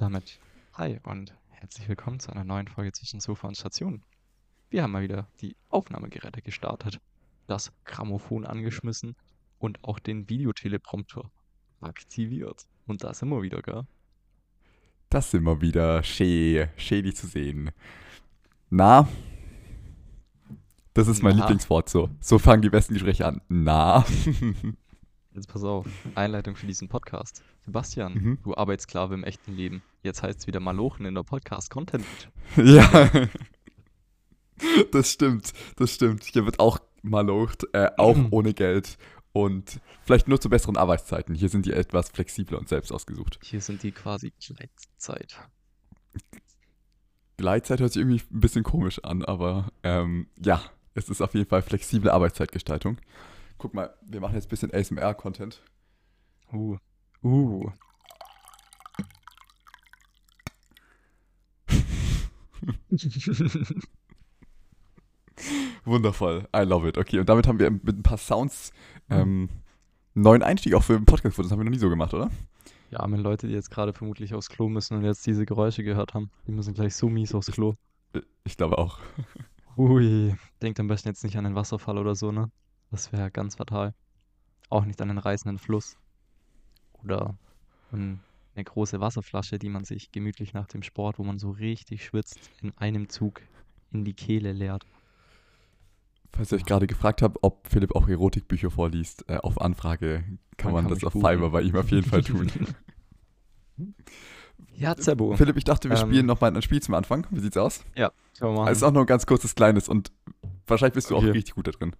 damit hi und herzlich willkommen zu einer neuen Folge zwischen Sofa und Station. Wir haben mal wieder die Aufnahmegeräte gestartet, das Grammophon angeschmissen und auch den Videoteleprompter aktiviert. Und da sind wir wieder, gell? Das sind wir wieder. Schä, schä dich zu sehen. Na? Das ist mein Na. Lieblingswort so. So fangen die besten Gespräche an. Na? Jetzt pass auf, Einleitung für diesen Podcast. Sebastian, Mhm. du Arbeitssklave im echten Leben. Jetzt heißt es wieder Malochen in der Podcast-Content. ja. Das stimmt, das stimmt. Hier wird auch malocht, äh, auch Mhm. ohne Geld. Und vielleicht nur zu besseren Arbeitszeiten. Hier sind die etwas flexibler und selbst ausgesucht. Hier sind die quasi Gleitzeit. Gleitzeit hört sich irgendwie ein bisschen komisch an, aber ähm, ja, es ist auf jeden Fall flexible Arbeitszeitgestaltung. Guck mal, wir machen jetzt ein bisschen ASMR-Content. Uh. Uh. Wundervoll, I love it. Okay, und damit haben wir mit ein paar Sounds ähm, einen neuen Einstieg auch für den Podcast gefunden. Das haben wir noch nie so gemacht, oder? Die armen Leute, die jetzt gerade vermutlich aufs Klo müssen und jetzt diese Geräusche gehört haben, die müssen gleich so mies aufs Klo. Ich glaube auch. Ui, denkt am besten jetzt nicht an den Wasserfall oder so, ne? Das wäre ganz fatal. Auch nicht an den reißenden Fluss. Oder an eine große Wasserflasche, die man sich gemütlich nach dem Sport, wo man so richtig schwitzt, in einem Zug in die Kehle leert. Falls ihr euch gerade gefragt habt, ob Philipp auch Erotikbücher vorliest, äh, auf Anfrage kann Man man, kann das auf buchen. Fiverr bei ihm auf jeden Fall tun. Ja, Zebo. Philipp, ich dachte, wir Ähm. spielen nochmal ein Spiel zum Anfang. Wie sieht's aus? Ja, können wir Es ist auch nur ein ganz kurzes, kleines und wahrscheinlich bist du Okay. auch richtig gut da drin.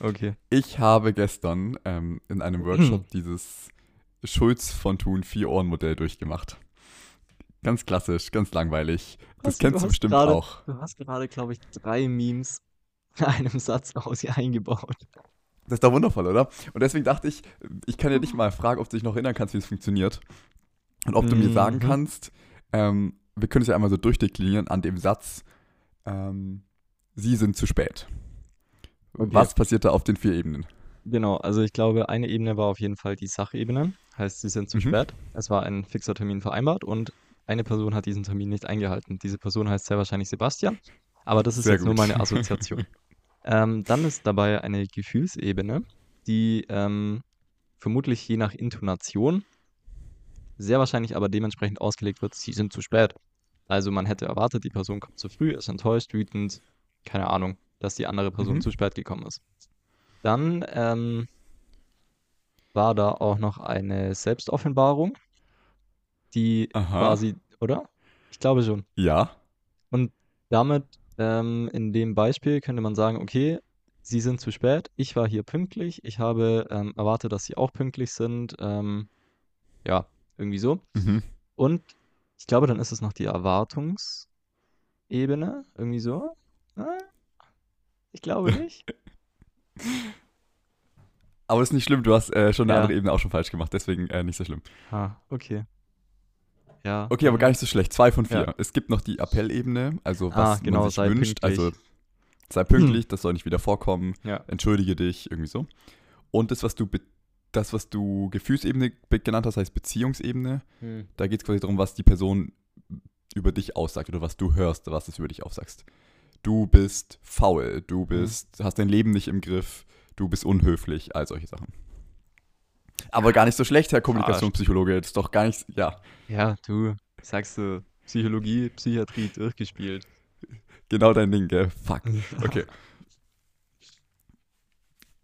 Okay. Ich habe gestern ähm, in einem Workshop dieses Schulz von Thun Vier-Ohren-Modell durchgemacht. Ganz klassisch, ganz langweilig. Das kennst du bestimmt gerade- auch. Du hast gerade, glaube ich, drei Memes in einem Satz aus hier eingebaut. Das ist doch wundervoll, oder? Und deswegen dachte ich, ich kann ja dich mal fragen, ob du dich noch erinnern kannst, wie es funktioniert. Und ob du mir sagen Mhm. kannst, ähm, wir können es ja einmal so durchdeklinieren an dem Satz, ähm, sie sind zu spät. Okay. Was passiert da auf den vier Ebenen? Genau, also ich glaube, eine Ebene war auf jeden Fall die Sachebene. Heißt, sie sind zu Mhm. spät. Es war ein fixer Termin vereinbart und eine Person hat diesen Termin nicht eingehalten. Diese Person heißt sehr wahrscheinlich Sebastian, aber das ist Sehr jetzt nur gut. meine Assoziation. ähm, dann ist dabei eine Gefühlsebene, die ähm, vermutlich je nach Intonation, sehr wahrscheinlich aber dementsprechend ausgelegt wird, sie sind zu spät. Also man hätte erwartet, die Person kommt zu früh, ist enttäuscht, wütend, keine Ahnung, dass die andere Person Mhm. zu spät gekommen ist. Dann ähm, war da auch noch eine Selbstoffenbarung, die Aha. quasi, oder? Ich glaube schon. Ja. Und damit ähm, in dem Beispiel könnte man sagen, okay, Sie sind zu spät, ich war hier pünktlich, ich habe ähm, erwartet, dass Sie auch pünktlich sind. Ähm, ja, irgendwie so. Mhm. Und ich glaube, dann ist es noch die Erwartungsebene, irgendwie so. Ah, Ich glaube nicht. Aber ist nicht schlimm, du hast äh, schon eine Ja. andere Ebene auch schon falsch gemacht, deswegen äh, nicht so schlimm. Ah, okay. Ja. Okay, aber gar nicht so schlecht. Zwei von vier. Ja. Es gibt noch die Appellebene, also Ah, was genau, man sich sei wünscht. pünktlich. Also sei pünktlich, das soll nicht wieder vorkommen. Ja. Entschuldige dich, irgendwie so. Und das, was du das, was du Gefühlsebene be- genannt hast, heißt Beziehungsebene. Hm. Da geht es quasi darum, was die Person über dich aussagt oder was du hörst, was es über dich aussagst. Du bist faul, Mhm. du bist, hast dein Leben nicht im Griff, du bist unhöflich, all solche Sachen. Aber gar nicht so schlecht, Herr Kommunikationspsychologe. Das ist doch gar nicht, ja, Ja, du sagst du, Psychologie, Psychiatrie durchgespielt. genau dein Ding, gell? Fuck. Okay.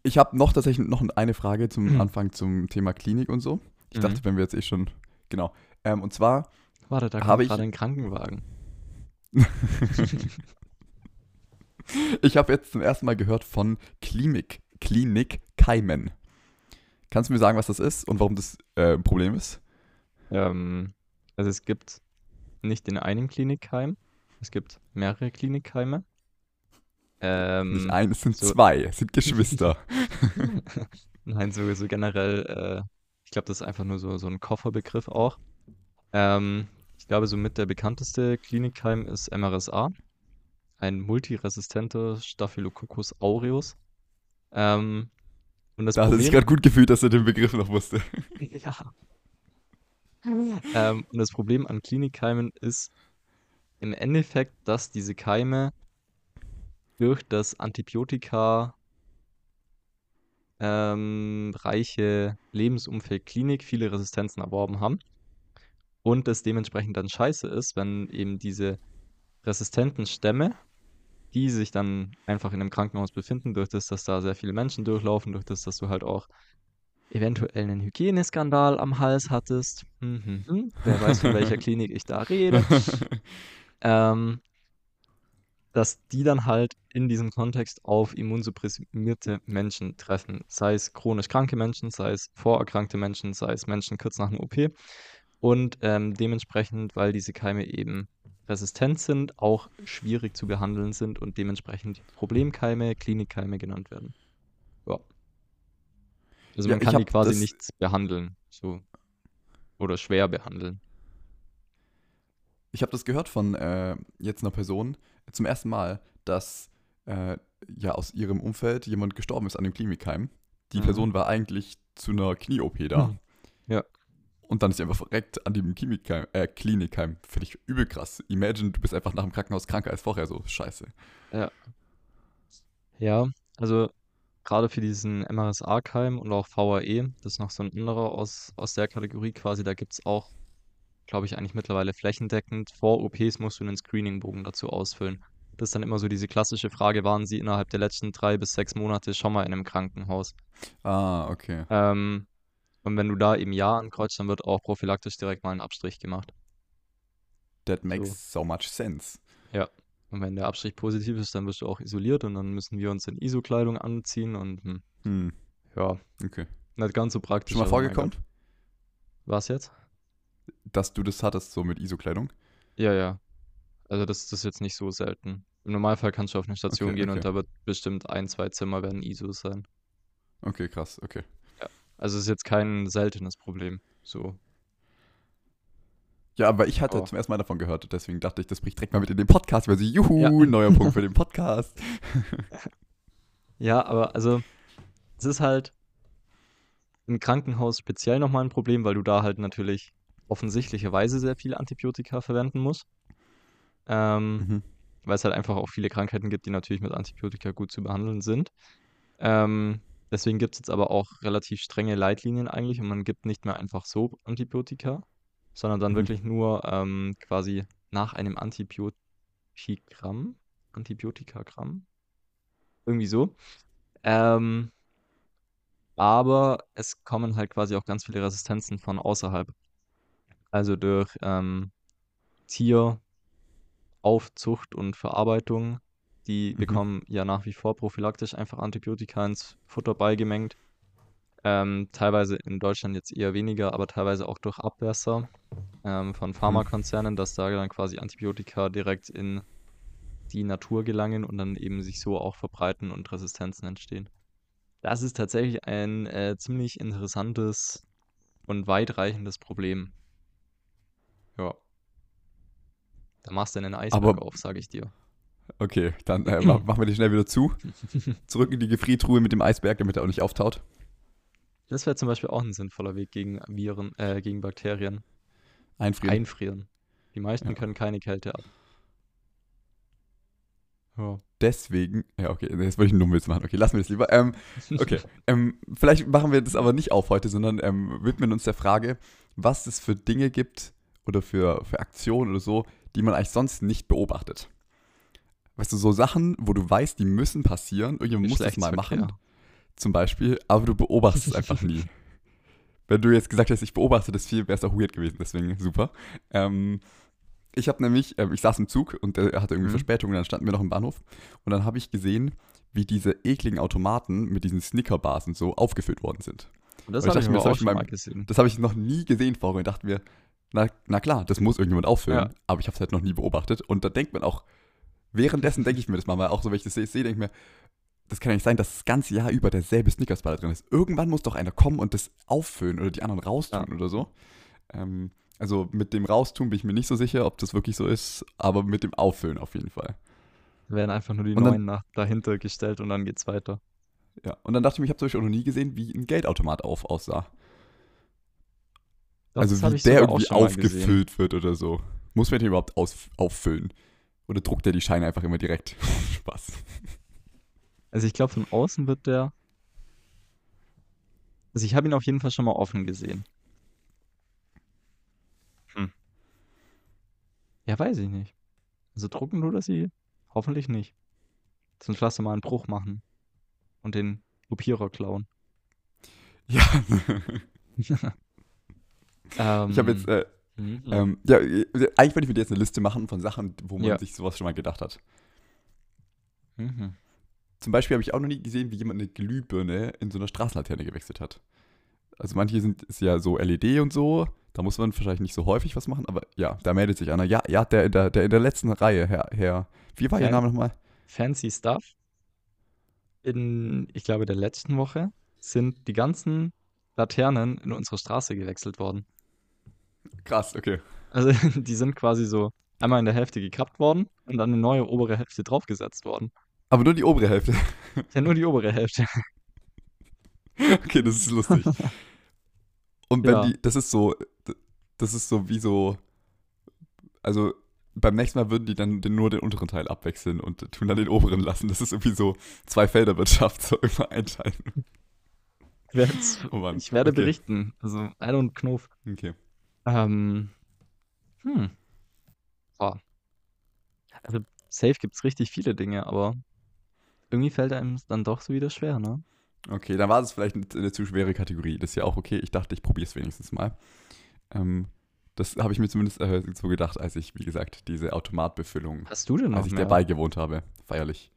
Ich habe noch tatsächlich noch eine Frage zum Mhm. Anfang zum Thema Klinik und so. Ich Mhm. dachte, wenn wir jetzt eh schon, genau. Ähm, und zwar, Warte, da Habe kommt ich- gerade ein Krankenwagen. ich habe jetzt zum ersten Mal gehört von Klinik, Klinikkeimen. Kannst du mir sagen, was das ist und warum das äh, ein Problem ist? Ähm, also es gibt nicht den einen Klinikkeim, es gibt mehrere Klinikkeime. Ähm, Nicht ein, es sind so- zwei, es sind Geschwister. Nein, so, so generell, äh, ich glaube, das ist einfach nur so, so ein Kofferbegriff auch. Ähm, ich glaube, somit der bekannteste Klinikkeim ist MRSA, ein multiresistenter Staphylococcus aureus. Ähm, und das da hat er sich Problem, gerade gut gefühlt, dass er den Begriff noch wusste. ja. ähm, und das Problem an Klinikkeimen ist im Endeffekt, dass diese Keime durch das Antibiotika ähm, reiche Lebensumfeld Klinik viele Resistenzen erworben haben und es dementsprechend dann scheiße ist, wenn eben diese resistenten Stämme, die sich dann einfach in einem Krankenhaus befinden, durch das, dass da sehr viele Menschen durchlaufen, durch das, dass du halt auch eventuell einen Hygieneskandal am Hals hattest. Hm, hm, hm. Wer weiß, von welcher Klinik ich da rede. ähm, dass die dann halt in diesem Kontext auf immunsupprimierte Menschen treffen. Sei es chronisch kranke Menschen, sei es vorerkrankte Menschen, sei es Menschen kurz nach einer OP. Und ähm, dementsprechend, weil diese Keime eben resistent sind, auch schwierig zu behandeln sind und dementsprechend Problemkeime, Klinikkeime genannt werden. Ja. Also Ja, man ich kann die quasi das- nicht behandeln, so. Oder schwer behandeln. Ich habe das gehört von äh, jetzt einer Person zum ersten Mal, dass äh, ja aus ihrem Umfeld jemand gestorben ist an dem Klinikheim. Die Mhm. Person war eigentlich zu einer Knie-OP da. Mhm. Ja. Und dann ist sie einfach verreckt an dem Klinikheim. Äh, Klinikheim. Finde ich übel krass. Imagine, du bist einfach nach dem Krankenhaus kranker als vorher. So, scheiße. Ja, also gerade für diesen MRSA-Keim und auch VAE, das ist noch so ein anderer aus, aus der Kategorie quasi, da gibt es auch, glaube ich, eigentlich mittlerweile flächendeckend. Vor OPs musst du einen Screeningbogen dazu ausfüllen. Das ist dann immer so diese klassische Frage, waren Sie innerhalb der letzten drei bis sechs Monate schon mal in einem Krankenhaus? Ah, okay. Ähm, und wenn du da eben Ja ankreuzt, dann wird auch prophylaktisch direkt mal ein Abstrich gemacht. That makes so much sense. Und wenn der Abstrich positiv ist, dann wirst du auch isoliert und dann müssen wir uns in ISO-Kleidung anziehen und hm, Hm, ja, okay. nicht ganz so praktisch. Schon mal vorgekommen. Was jetzt? dass du das hattest, so mit ISO-Kleidung? Ja, ja. Also das, das ist jetzt nicht so selten. Im Normalfall kannst du auf eine Station Okay, gehen okay. und da wird bestimmt ein, zwei Zimmer werden ISOs sein. Okay, krass, okay. Also es ist jetzt kein seltenes Problem. So. Ja, aber ich hatte Oh. zum ersten Mal davon gehört, deswegen dachte ich, das bricht direkt mal mit in den Podcast, weil sie, juhu, Ja. neuer Punkt für den Podcast. Ja, aber also es ist halt im Krankenhaus speziell nochmal ein Problem, weil du da halt natürlich offensichtlicherweise sehr viel Antibiotika verwenden musst. Ähm, Mhm. weil es halt einfach auch viele Krankheiten gibt, die natürlich mit Antibiotika gut zu behandeln sind. Ähm, deswegen gibt es jetzt aber auch relativ strenge Leitlinien eigentlich und man gibt nicht mehr einfach so Antibiotika, sondern dann Mhm. wirklich nur ähm, quasi nach einem Antibiotigramm, Antibiotikagramm, irgendwie so. Ähm, aber es kommen halt quasi auch ganz viele Resistenzen von außerhalb. Also durch ähm, Tieraufzucht und Verarbeitung. Die Mhm. bekommen ja nach wie vor prophylaktisch einfach Antibiotika ins Futter beigemengt. Ähm, teilweise in Deutschland jetzt eher weniger, aber teilweise auch durch Abwässer ähm, von Pharmakonzernen, dass da dann quasi Antibiotika direkt in die Natur gelangen und dann eben sich so auch verbreiten und Resistenzen entstehen. Das ist tatsächlich ein äh, ziemlich interessantes und weitreichendes Problem. Ja. Da machst du einen Eisberg Aber- auf, sage ich dir. Okay, dann äh, ma- machen wir die schnell wieder zu. Zurück in die Gefriertruhe mit dem Eisberg, damit er auch nicht auftaut. Das wäre zum Beispiel auch ein sinnvoller Weg gegen Viren, äh, gegen Bakterien. Einfrieren. Einfrieren. Die meisten Ja. können keine Kälte ab. Ja. Deswegen, ja, okay, jetzt wollte ich einen dummen Witz machen. Okay, lassen wir das lieber. Ähm, okay, ähm, vielleicht machen wir das aber nicht auf heute, sondern ähm, widmen uns der Frage, was es für Dinge gibt oder für, für Aktionen oder so, die man eigentlich sonst nicht beobachtet. Weißt du, so Sachen, wo du weißt, die müssen passieren, irgendjemand muss das mal machen, zum Beispiel, aber du beobachtest es einfach nie. Wenn du jetzt gesagt hättest, ich beobachte das viel, wäre es auch weird gewesen, deswegen super. Ähm, ich habe nämlich, ähm, ich saß im Zug und der hatte irgendwie Mhm. Verspätung und dann standen wir noch im Bahnhof und dann habe ich gesehen, wie diese ekligen Automaten mit diesen Snickerbars und so aufgefüllt worden sind. Und das ich habe ich dachte mir, aber das hab auch ich schon mal meinem- gesehen. Das habe ich noch nie gesehen vorher und dachte mir, na, na klar, das muss irgendjemand auffüllen, Ja. aber ich habe es halt noch nie beobachtet und da denkt man auch, währenddessen denke ich mir das mal, weil auch so, wenn ich das sehe, denke ich mir, das kann ja nicht sein, dass das ganze Jahr über derselbe Snickersbar da drin ist. Irgendwann muss doch einer kommen und das auffüllen oder die anderen raustun Ja. oder so. Ähm, also mit dem Raustun bin ich mir nicht so sicher, ob das wirklich so ist, aber mit dem Auffüllen auf jeden Fall. Werden einfach nur die Und neuen nach, dahinter gestellt und dann geht's weiter. Ja. Und dann dachte ich mir, ich habe zum Beispiel auch noch nie gesehen, wie ein Geldautomat auf aussah. Also das hab wie der irgendwie gesehen. aufgefüllt wird oder so. Muss man den überhaupt aus, auffüllen? Oder druckt der die Scheine einfach immer direkt? Spaß. Also ich glaube, von außen wird der. Also ich habe ihn auf jeden Fall schon mal offen gesehen. Hm. Ja, weiß ich nicht. Also drucken tut er sie hoffentlich nicht. Sonst lass du mal einen Bruch machen. Und den Kopierer klauen. Ja. Ähm, ich habe jetzt, äh, mhm. ähm, ja, eigentlich wollte ich mit dir jetzt eine Liste machen von Sachen, wo man Ja. sich sowas schon mal gedacht hat. Mhm. Zum Beispiel habe ich auch noch nie gesehen, wie jemand eine Glühbirne in so einer Straßenlaterne gewechselt hat. Also manche sind ist ja so LED und so, da muss man wahrscheinlich nicht so häufig was machen, aber ja, da meldet sich einer. Ja, ja, der in der, der in der letzten Reihe, Herr, Herr. Wie war Ihr Name nochmal? Fancy Stuff. In, ich glaube, der letzten Woche sind die ganzen Laternen in unserer Straße gewechselt worden. Krass, okay. Also die sind quasi so einmal in der Hälfte gekappt worden und dann eine neue obere Hälfte draufgesetzt worden. Aber nur die obere Hälfte. Ja, nur die obere Hälfte. Okay, das ist lustig. Und wenn Ja. die, das ist so, das ist so wie so, also beim nächsten Mal würden die dann den, nur den unteren Teil abwechseln und tun dann den oberen lassen. Das ist irgendwie so zwei Felderwirtschaft, so immer einteilen. Oh Mann. Ich werde okay. berichten. Also, I don't Knopf. Okay. Ähm, hm. Boah. Also, safe gibt's richtig viele Dinge, aber irgendwie fällt einem dann doch so wieder schwer, ne? Okay, dann war das vielleicht eine, eine zu schwere Kategorie. Das ist ja auch okay. Ich dachte, ich probiere es wenigstens mal. Ähm, das habe ich mir zumindest äh, so gedacht, als ich, wie gesagt, diese Automatbefüllung Hast du denn noch als ich mehr? dabei gewohnt habe, feierlich.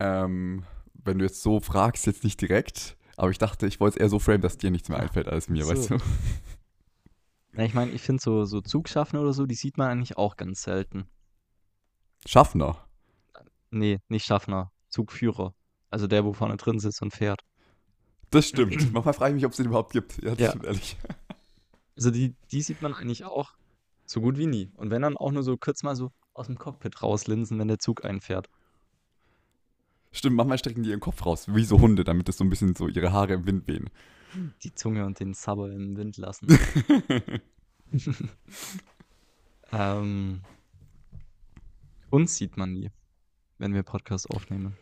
Ähm, wenn du jetzt so fragst, jetzt nicht direkt, aber ich dachte, ich wollte es eher so framen, dass dir nichts mehr einfällt als mir, Ach weißt so. du? Ja, ich meine, ich finde so, so Zugschaffner oder so, die sieht man eigentlich auch ganz selten. Schaffner. Nee, nicht Schaffner, Zugführer. Also der, wo vorne drin sitzt und fährt. Das stimmt. Manchmal frage ich mich, ob es den überhaupt gibt. Ja, das Ja. stimmt ehrlich. Also die, die sieht man eigentlich auch so gut wie nie. Und wenn dann auch nur so kurz mal so aus dem Cockpit rauslinsen, wenn der Zug einfährt. Stimmt, manchmal strecken die ihren Kopf raus, wie so Hunde, damit es so ein bisschen so ihre Haare im Wind wehen. Die Zunge und den Sabber im Wind lassen. ähm, uns sieht man nie, wenn wir Podcasts aufnehmen.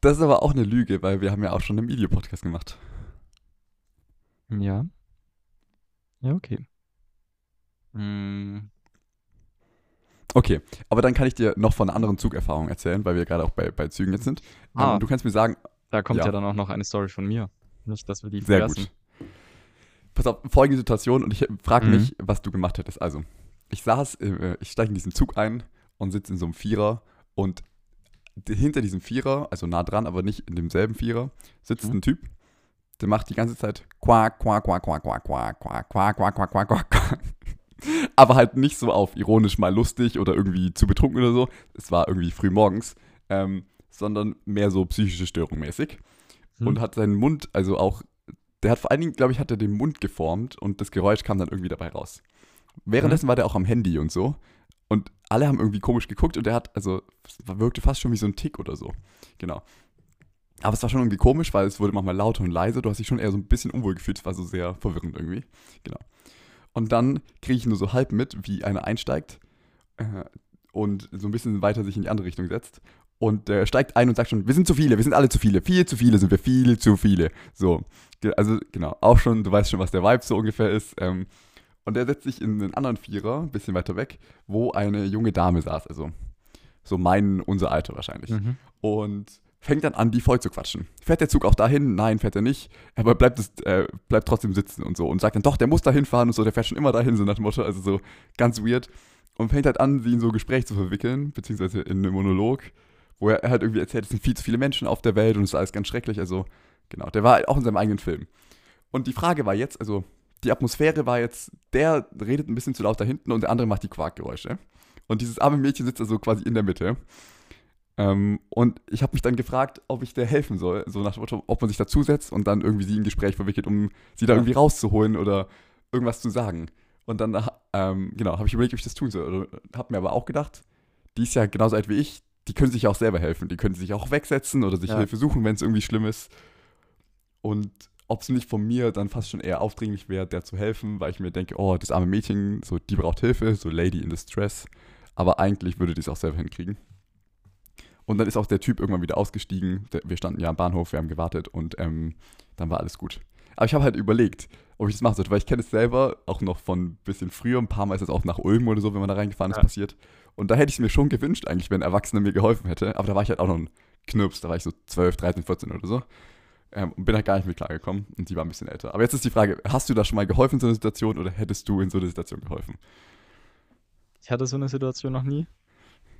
Das ist aber auch eine Lüge, weil wir haben ja auch schon einen Videopodcast gemacht. Ja. Ja, okay. Mm, Okay, aber dann kann ich dir noch von einer anderen Zugerfahrung erzählen, weil wir gerade auch bei, bei Zügen jetzt sind. Ah. Ähm, du kannst mir sagen, da kommt ja. Ja. dann auch noch eine Story von mir. Nicht, dass wir die Sehr vergessen. gut. Pass auf, folgende Situation und ich frage Mhm. mich, was du gemacht hättest. Also, ich saß, äh, ich steige in diesen Zug ein und sitze in so einem Vierer und hinter diesem Vierer, also nah dran, aber nicht in demselben Vierer, sitzt Mhm. ein Typ, der macht die ganze Zeit quack, quack, quack, quack, quack, quack, quack, quack, quack, quack, quack, quack. Aber halt nicht so auf ironisch mal lustig oder irgendwie zu betrunken oder so. Es war irgendwie früh morgens, ähm, sondern mehr so psychische Störung mäßig Hm. und hat seinen Mund, also auch, der hat vor allen Dingen, glaube ich, hat er den Mund geformt und das Geräusch kam dann irgendwie dabei raus. Währenddessen war der auch am Handy und so und alle haben irgendwie komisch geguckt und der hat, also, wirkte fast schon wie so ein Tick oder so. Genau. Aber es war schon irgendwie komisch, weil es wurde manchmal lauter und leise. Du hast dich schon eher so ein bisschen unwohl gefühlt. Es war so sehr verwirrend irgendwie. Genau. Und dann kriege ich nur so halb mit, wie einer einsteigt äh, und so ein bisschen weiter sich in die andere Richtung setzt. Und der steigt ein und sagt schon, wir sind zu viele, wir sind alle zu viele, viel zu viele sind wir, viel zu viele. So, also genau, auch schon, du weißt schon, was der Vibe so ungefähr ist. Ähm, und der setzt sich in einen anderen Vierer, ein bisschen weiter weg, wo eine junge Dame saß, also so mein, unser Alter wahrscheinlich Mhm. und fängt dann an, die voll zu quatschen. Fährt der Zug auch dahin? Nein, fährt er nicht. Aber bleibt, es, äh, bleibt trotzdem sitzen und so. Und sagt dann, doch, der muss dahin fahren und so, der fährt schon immer dahin, so nach dem Motto. Also so ganz weird. Und fängt halt an, sie in so Gespräch zu verwickeln, beziehungsweise in einem Monolog, wo er halt irgendwie erzählt, es sind viel zu viele Menschen auf der Welt und es ist alles ganz schrecklich. Also, genau, der war halt auch in seinem eigenen Film. Und die Frage war jetzt, also die Atmosphäre war jetzt, der redet ein bisschen zu laut da hinten und der andere macht die Quarkgeräusche. Und dieses arme Mädchen sitzt also quasi in der Mitte. Ähm, und ich habe mich dann gefragt, ob ich der helfen soll, so nach dem Motto, ob man sich dazusetzt und dann irgendwie sie in Gespräch verwickelt, um sie da irgendwie rauszuholen oder irgendwas zu sagen. Und dann, ähm, genau, habe ich überlegt, ob ich das tun soll. Habe mir aber auch gedacht, die ist ja genauso alt wie ich, die können sich auch selber helfen. Die können sich auch wegsetzen oder sich Ja. Hilfe suchen, wenn es irgendwie schlimm ist. Und ob es nicht von mir dann fast schon eher aufdringlich wäre, der zu helfen, weil ich mir denke, oh, das arme Mädchen, so, die braucht Hilfe, so Lady in Distress. Aber eigentlich würde die es auch selber hinkriegen. Und dann ist auch der Typ irgendwann wieder ausgestiegen. Wir standen ja am Bahnhof, wir haben gewartet und ähm, dann war alles gut. Aber ich habe halt überlegt, ob ich das machen sollte, weil ich kenne es selber auch noch von ein bisschen früher, ein paar Mal ist es auch nach Ulm oder so, wenn man da reingefahren ist, ja. passiert. Und da hätte ich es mir schon gewünscht, eigentlich, wenn ein Erwachsener mir geholfen hätte. Aber da war ich halt auch noch ein Knirps, da war ich so 12, 13, 14 oder so. Ähm, und bin halt gar nicht mit klargekommen. Und die war ein bisschen älter. Aber jetzt ist die Frage: Hast du da schon mal geholfen in so einer Situation oder hättest du in so einer Situation geholfen? Ich hatte so eine Situation noch nie.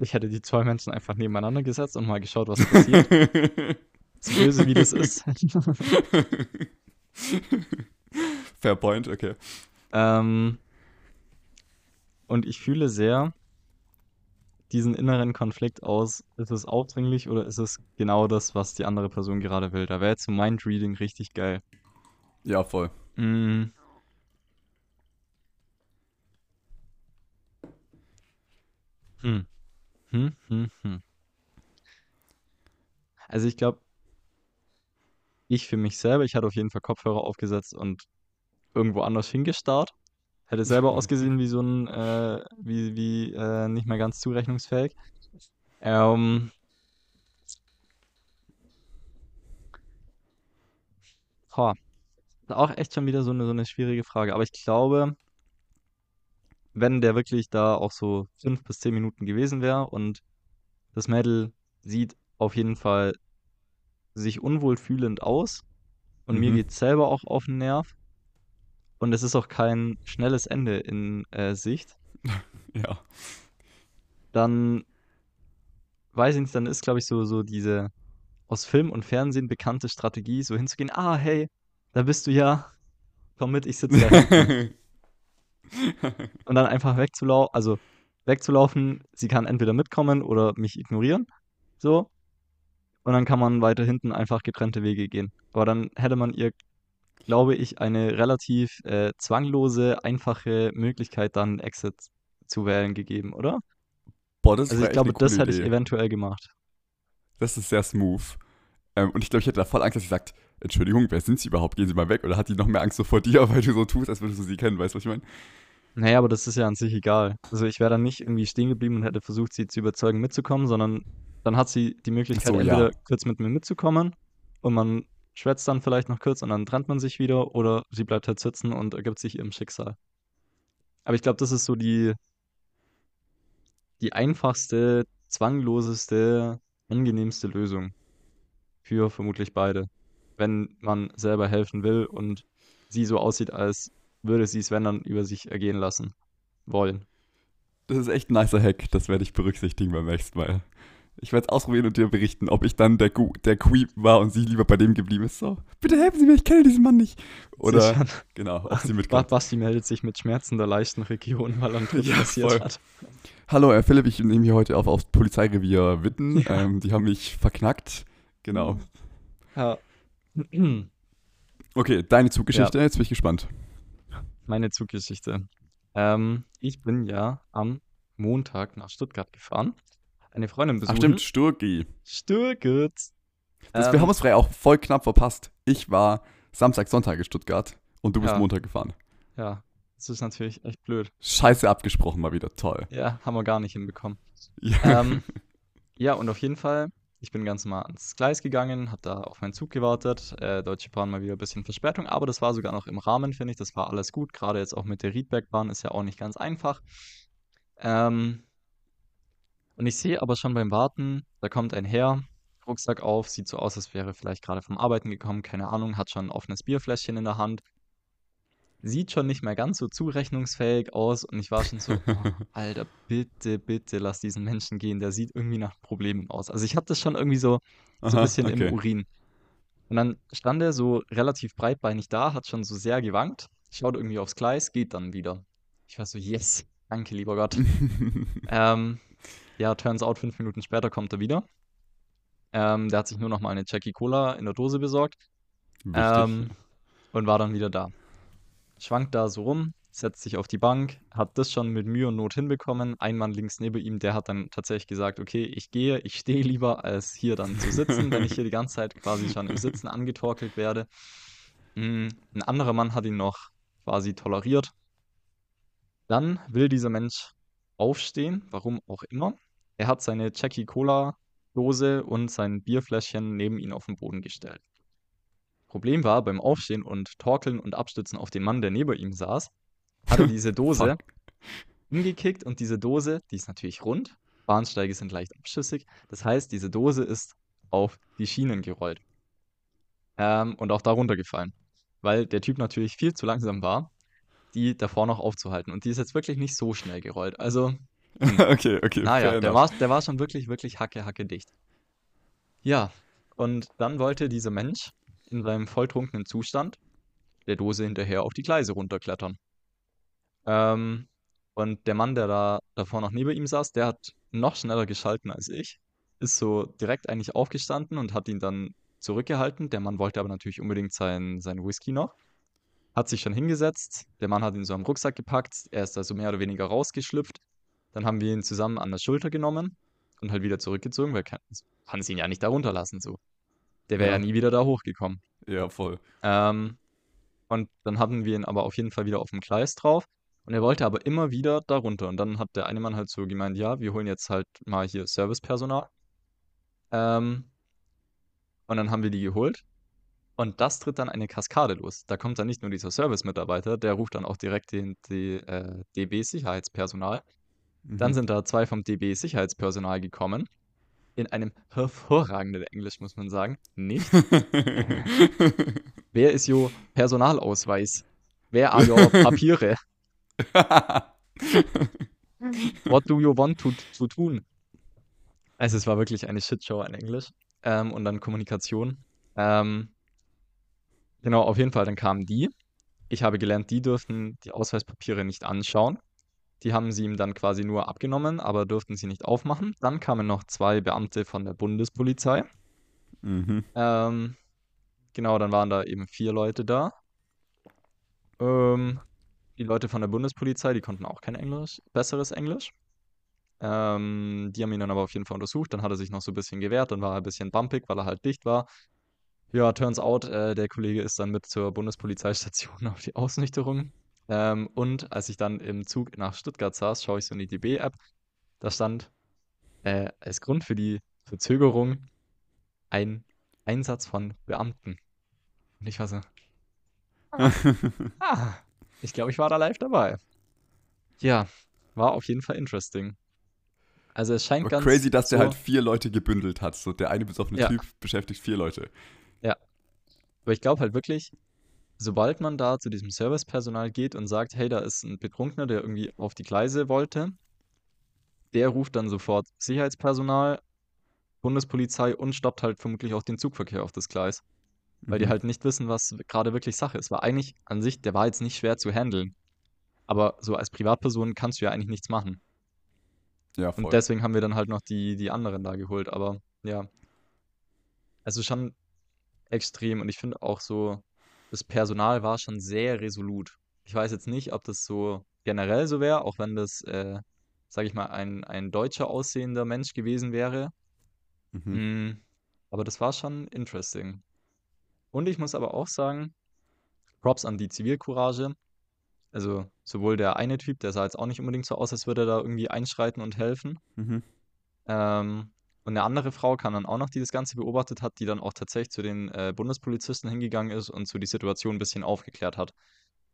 Ich hätte die zwei Menschen einfach nebeneinander gesetzt und mal geschaut, was passiert. so böse wie das ist. Fair point, okay. Ähm, und ich fühle sehr diesen inneren Konflikt aus, ist es aufdringlich oder ist es genau das, was die andere Person gerade will. Da wäre jetzt so Mindreading richtig geil. Ja, voll. Mm. Hm. Hm, hm, hm. Also ich glaube, ich für mich selber, ich hatte auf jeden Fall Kopfhörer aufgesetzt und irgendwo anders hingestarrt. Hätte selber ausgesehen wie so ein, äh, wie, wie äh, nicht mehr ganz zurechnungsfähig. Ähm, boah, auch echt schon wieder so eine, so eine schwierige Frage. Aber ich glaube, wenn der wirklich da auch so fünf bis zehn Minuten gewesen wäre und das Mädel sieht auf jeden Fall sich unwohl fühlend aus und mhm. mir geht selber auch auf den Nerv und es ist auch kein schnelles Ende in äh, Sicht. ja. Dann weiß ich nicht, dann ist, glaube ich, so, so diese aus Film und Fernsehen bekannte Strategie, so hinzugehen, ah, hey, da bist du ja, komm mit, ich sitze da. und dann einfach wegzulaufen, also wegzulaufen, sie kann entweder mitkommen oder mich ignorieren, so. Und dann kann man weiter hinten einfach getrennte Wege gehen. Aber dann hätte man ihr glaube ich, eine relativ äh, zwanglose, einfache Möglichkeit, dann Exit zu wählen gegeben, oder? Boah, das also ich glaube, das hätte ich eventuell gemacht. Das ist sehr smooth. Ähm, und ich glaube, ich hätte da voll Angst, dass sie sagt, Entschuldigung, wer sind Sie überhaupt? Gehen Sie mal weg. Oder hat die noch mehr Angst so vor dir, weil du so tust, als würdest du sie kennen? Weißt du, was ich meine? Naja, aber das ist ja an sich egal. Also ich wäre dann nicht irgendwie stehen geblieben und hätte versucht, sie zu überzeugen, mitzukommen, sondern dann hat sie die Möglichkeit, so, entweder ja. kurz mit mir mitzukommen und man schwätzt dann vielleicht noch kurz und dann trennt man sich wieder oder sie bleibt halt sitzen und ergibt sich ihrem Schicksal. Aber ich glaube, das ist so die, die einfachste, zwangloseste, angenehmste Lösung für vermutlich beide. Wenn man selber helfen will und sie so aussieht, als würde sie es, wenn dann, über sich ergehen lassen wollen. Das ist echt ein nicer Hack. Das werde ich berücksichtigen beim nächsten Mal. Ich werde es ausprobieren und dir berichten, ob ich dann der, der Queep war und sie lieber bei dem geblieben ist. So, bitte helfen Sie mir, ich kenne diesen Mann nicht. Oder, genau, ob sie mitkommt. Basti meldet sich mit Schmerzen der leichten Region, weil er ja, passiert voll. hat. Hallo, Herr Philipp, ich nehme hier heute auf aufs Polizeirevier Witten. Ja. Ähm, die haben mich verknackt. Genau. Ja. okay, deine Zuggeschichte, ja. jetzt bin ich gespannt. Meine Zuggeschichte. Ähm, ich bin ja am Montag nach Stuttgart gefahren eine Freundin besuchen. Ach stimmt, Sturgi. Sturgit. ähm, wir haben uns frei auch voll knapp verpasst. Ich war Samstag, Sonntag in Stuttgart und du bist ja. Montag gefahren. Ja, das ist natürlich echt blöd. Scheiße abgesprochen mal wieder, toll. Ja, haben wir gar nicht hinbekommen. Ja, ähm, ja und auf jeden Fall, ich bin ganz mal ans Gleis gegangen, hab da auf meinen Zug gewartet. Äh, Deutsche Bahn mal wieder ein bisschen Verspätung, aber das war sogar noch im Rahmen, finde ich. Das war alles gut. Gerade jetzt auch mit der Riedbergbahn ist ja auch nicht ganz einfach. Ähm, und ich sehe aber schon beim Warten, da kommt ein Herr, Rucksack auf, sieht so aus, als wäre vielleicht gerade vom Arbeiten gekommen, keine Ahnung, hat schon ein offenes Bierfläschchen in der Hand. Sieht schon nicht mehr ganz so zurechnungsfähig aus und ich war schon so, oh, Alter, bitte, bitte lass diesen Menschen gehen, der sieht irgendwie nach Problemen aus. Also ich hatte das schon irgendwie so, so ein bisschen okay. im Urin. Und dann stand er so relativ breitbeinig da, hat schon so sehr gewankt, schaut irgendwie aufs Gleis, geht dann wieder. Ich war so, yes, danke, lieber Gott. ähm, ja, turns out, fünf Minuten später kommt er wieder. Ähm, der hat sich nur noch mal eine Jackie Cola in der Dose besorgt. Ähm, und war dann wieder da. Schwankt da so rum, setzt sich auf die Bank, hat das schon mit Mühe und Not hinbekommen. Ein Mann links neben ihm, der hat dann tatsächlich gesagt, okay, ich gehe, ich stehe lieber, als hier dann zu sitzen, wenn ich hier die ganze Zeit quasi schon im Sitzen angetorkelt werde. Mm, Ein anderer Mann hat ihn noch quasi toleriert. Dann will dieser Mensch aufstehen, warum auch immer. Er hat seine Jackie Cola Dose und sein Bierfläschchen neben ihn auf den Boden gestellt. Problem war, beim Aufstehen und Torkeln und Abstützen auf den Mann, der neben ihm saß, hat er diese Dose umgekickt und diese Dose, die ist natürlich rund, Bahnsteige sind leicht abschüssig, das heißt, diese Dose ist auf die Schienen gerollt. Ähm, und auch darunter gefallen, weil der Typ natürlich viel zu langsam war, die davor noch aufzuhalten. Und die ist jetzt wirklich nicht so schnell gerollt, also okay, okay. naja, fair der war, der war schon wirklich, wirklich hacke, hacke dicht. Ja, und dann wollte dieser Mensch in seinem volltrunkenen Zustand der Dose hinterher auf die Gleise runterklettern. Ähm, und der Mann, der da davor noch neben ihm saß, der hat noch schneller geschalten als ich, ist so direkt eigentlich aufgestanden und hat ihn dann zurückgehalten. Der Mann wollte aber natürlich unbedingt sein, sein Whisky noch. Hat sich schon hingesetzt. Der Mann hat ihn so am Rucksack gepackt. Er ist da so mehr oder weniger rausgeschlüpft. Dann haben wir ihn zusammen an der Schulter genommen und halt wieder zurückgezogen, weil kann, es ihn ja nicht da runterlassen so. Der wäre ja. Ja. nie wieder da hochgekommen. Ja, voll. Ähm, und dann hatten wir ihn aber auf jeden Fall wieder auf dem Gleis drauf. Und er wollte aber immer wieder da runter. Und dann hat der eine Mann halt so gemeint, ja, wir holen jetzt halt mal hier Servicepersonal. Ähm, und dann haben wir die geholt. Und das tritt dann eine Kaskade los. Da kommt dann nicht nur dieser Service-Mitarbeiter, der ruft dann auch direkt den, die, äh, DB-Sicherheitspersonal. Dann Mhm. sind da zwei vom DB-Sicherheitspersonal gekommen. In einem hervorragenden Englisch, muss man sagen. Nicht. Wer ist jo Personalausweis? Wer are your Papiere? What do you want to, to tun? Also es war wirklich eine Shitshow in Englisch. Ähm, und dann Kommunikation. Ähm, genau, auf jeden Fall, dann kamen die. Ich habe gelernt, die durften die Ausweispapiere nicht anschauen. Die haben sie ihm dann quasi nur abgenommen, aber durften sie nicht aufmachen. Dann kamen noch zwei Beamte von der Bundespolizei. mhm. Ähm, genau, dann waren da eben vier Leute da. Ähm, die Leute von der Bundespolizei, die konnten auch kein Englisch, besseres Englisch. Ähm, die haben ihn dann aber auf jeden Fall untersucht. Dann hat er sich noch so ein bisschen gewehrt. Dann war er ein bisschen bumpig, weil er halt dicht war. Ja, turns out, äh, der Kollege ist dann mit zur Bundespolizeistation auf die Ausnüchterung. Ähm, und als ich dann im Zug nach Stuttgart saß, schaue ich so in die DB-App. Da stand äh, als Grund für die Verzögerung ein Einsatz von Beamten. Und ich war so, ah, ich glaube, ich war da live dabei. Ja, war auf jeden Fall interesting. Also es scheint Aber ganz crazy, dass der so, halt vier Leute gebündelt hat. So, der eine besoffene Ja. Typ beschäftigt vier Leute. aber ich glaube halt wirklich, sobald man da zu diesem Servicepersonal geht und sagt, hey, da ist ein Betrunkener, der irgendwie auf die Gleise wollte, der ruft dann sofort Sicherheitspersonal, Bundespolizei und stoppt halt vermutlich auch den Zugverkehr auf das Gleis. weil die Mhm. halt nicht wissen, was gerade wirklich Sache ist. War eigentlich an sich, der war jetzt nicht schwer zu handeln. Aber so als Privatperson kannst du ja eigentlich nichts machen. Ja, Und voll. deswegen haben wir dann halt noch die, die anderen da geholt. Aber ja, also schon extrem. Und ich finde auch so, das Personal war schon sehr resolut. Ich weiß jetzt nicht, ob das so generell so wäre, auch wenn das, äh, sag ich mal, ein, ein deutscher aussehender Mensch gewesen wäre. Mhm. Mm, aber das war schon interesting. Und ich muss aber auch sagen, Props an die Zivilcourage. Also sowohl der eine Typ, der sah jetzt auch nicht unbedingt so aus, als würde er da irgendwie einschreiten und helfen. Mhm. Ähm, und eine andere Frau kam dann auch noch, die das Ganze beobachtet hat, die dann auch tatsächlich zu den äh, Bundespolizisten hingegangen ist und so die Situation ein bisschen aufgeklärt hat.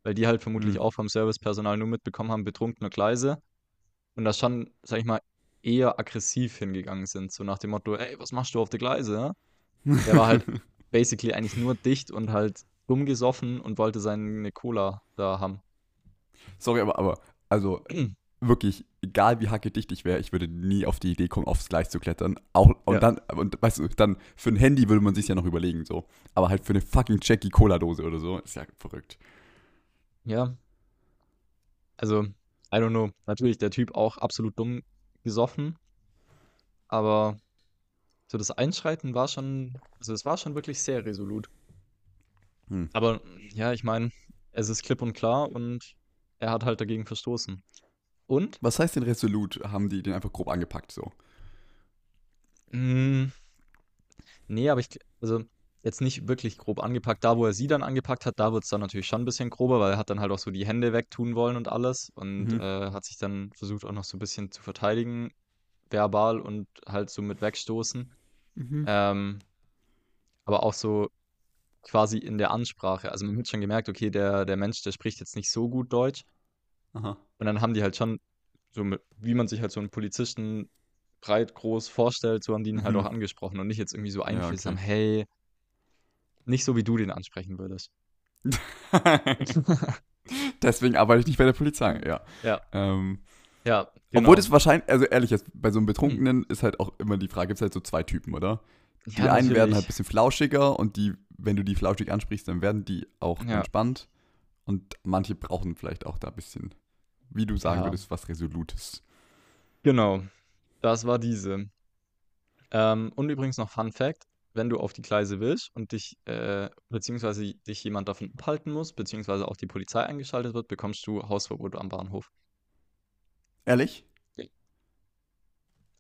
Weil die halt vermutlich Mhm. auch vom Servicepersonal nur mitbekommen haben, betrunkene Gleise. Und das schon, sag ich mal, eher aggressiv hingegangen sind. So nach dem Motto, ey, was machst du auf der Gleise? Der war halt basically eigentlich nur dicht und halt dumm gesoffen und wollte seine Cola da haben. Sorry, aber, aber, also wirklich, egal wie hackedicht ich wäre, ich würde nie auf die Idee kommen, aufs Gleis zu klettern. Auch, und Ja. dann, und weißt du, dann für ein Handy würde man sich ja noch überlegen, so. Aber halt für eine fucking Jackie Cola-Dose oder so, ist ja verrückt. Ja. Also, I don't know. Natürlich, der Typ auch absolut dumm gesoffen. Aber so das Einschreiten war schon, also es war schon wirklich sehr resolut. Hm. Aber ja, ich meine, es ist klipp und klar und er hat halt dagegen verstoßen. Und Was heißt denn resolut? Haben die den einfach grob angepackt, so? Mm, nee, aber ich, also jetzt nicht wirklich grob angepackt. Da, wo er sie dann angepackt hat, da wird es dann natürlich schon ein bisschen grober, weil er hat dann halt auch so die Hände wegtun wollen und alles und Mhm. äh, hat sich dann versucht auch noch so ein bisschen zu verteidigen, verbal und halt so mit wegstoßen. Mhm. Ähm, aber auch so quasi in der Ansprache. Also man hat schon gemerkt, okay, der, der Mensch, der spricht jetzt nicht so gut Deutsch. Aha. Und dann haben die halt schon, so mit, wie man sich halt so einen Polizisten breit, groß vorstellt, so haben die ihn halt Mhm. auch angesprochen und nicht jetzt irgendwie so Ja, einfühlsam, okay. hey, nicht so wie du den ansprechen würdest. Deswegen arbeite ich nicht bei der Polizei, ja. Ja, Ähm, ja, genau. Obwohl das wahrscheinlich, also ehrlich, jetzt, bei so einem Betrunkenen ist halt auch immer die Frage, gibt es halt so zwei Typen, oder? Die Ja, einen werden halt ein natürlich. bisschen flauschiger und die, wenn du die flauschig ansprichst, dann werden die auch Ja. entspannt. Und manche brauchen vielleicht auch da ein bisschen, wie du sagen Ja. würdest, was Resolutes. Genau, das war diese. Ähm, und übrigens noch Fun Fact, wenn du auf die Gleise willst und dich, äh, beziehungsweise dich jemand davon abhalten muss, beziehungsweise auch die Polizei eingeschaltet wird, bekommst du Hausverbot am Bahnhof. Ehrlich?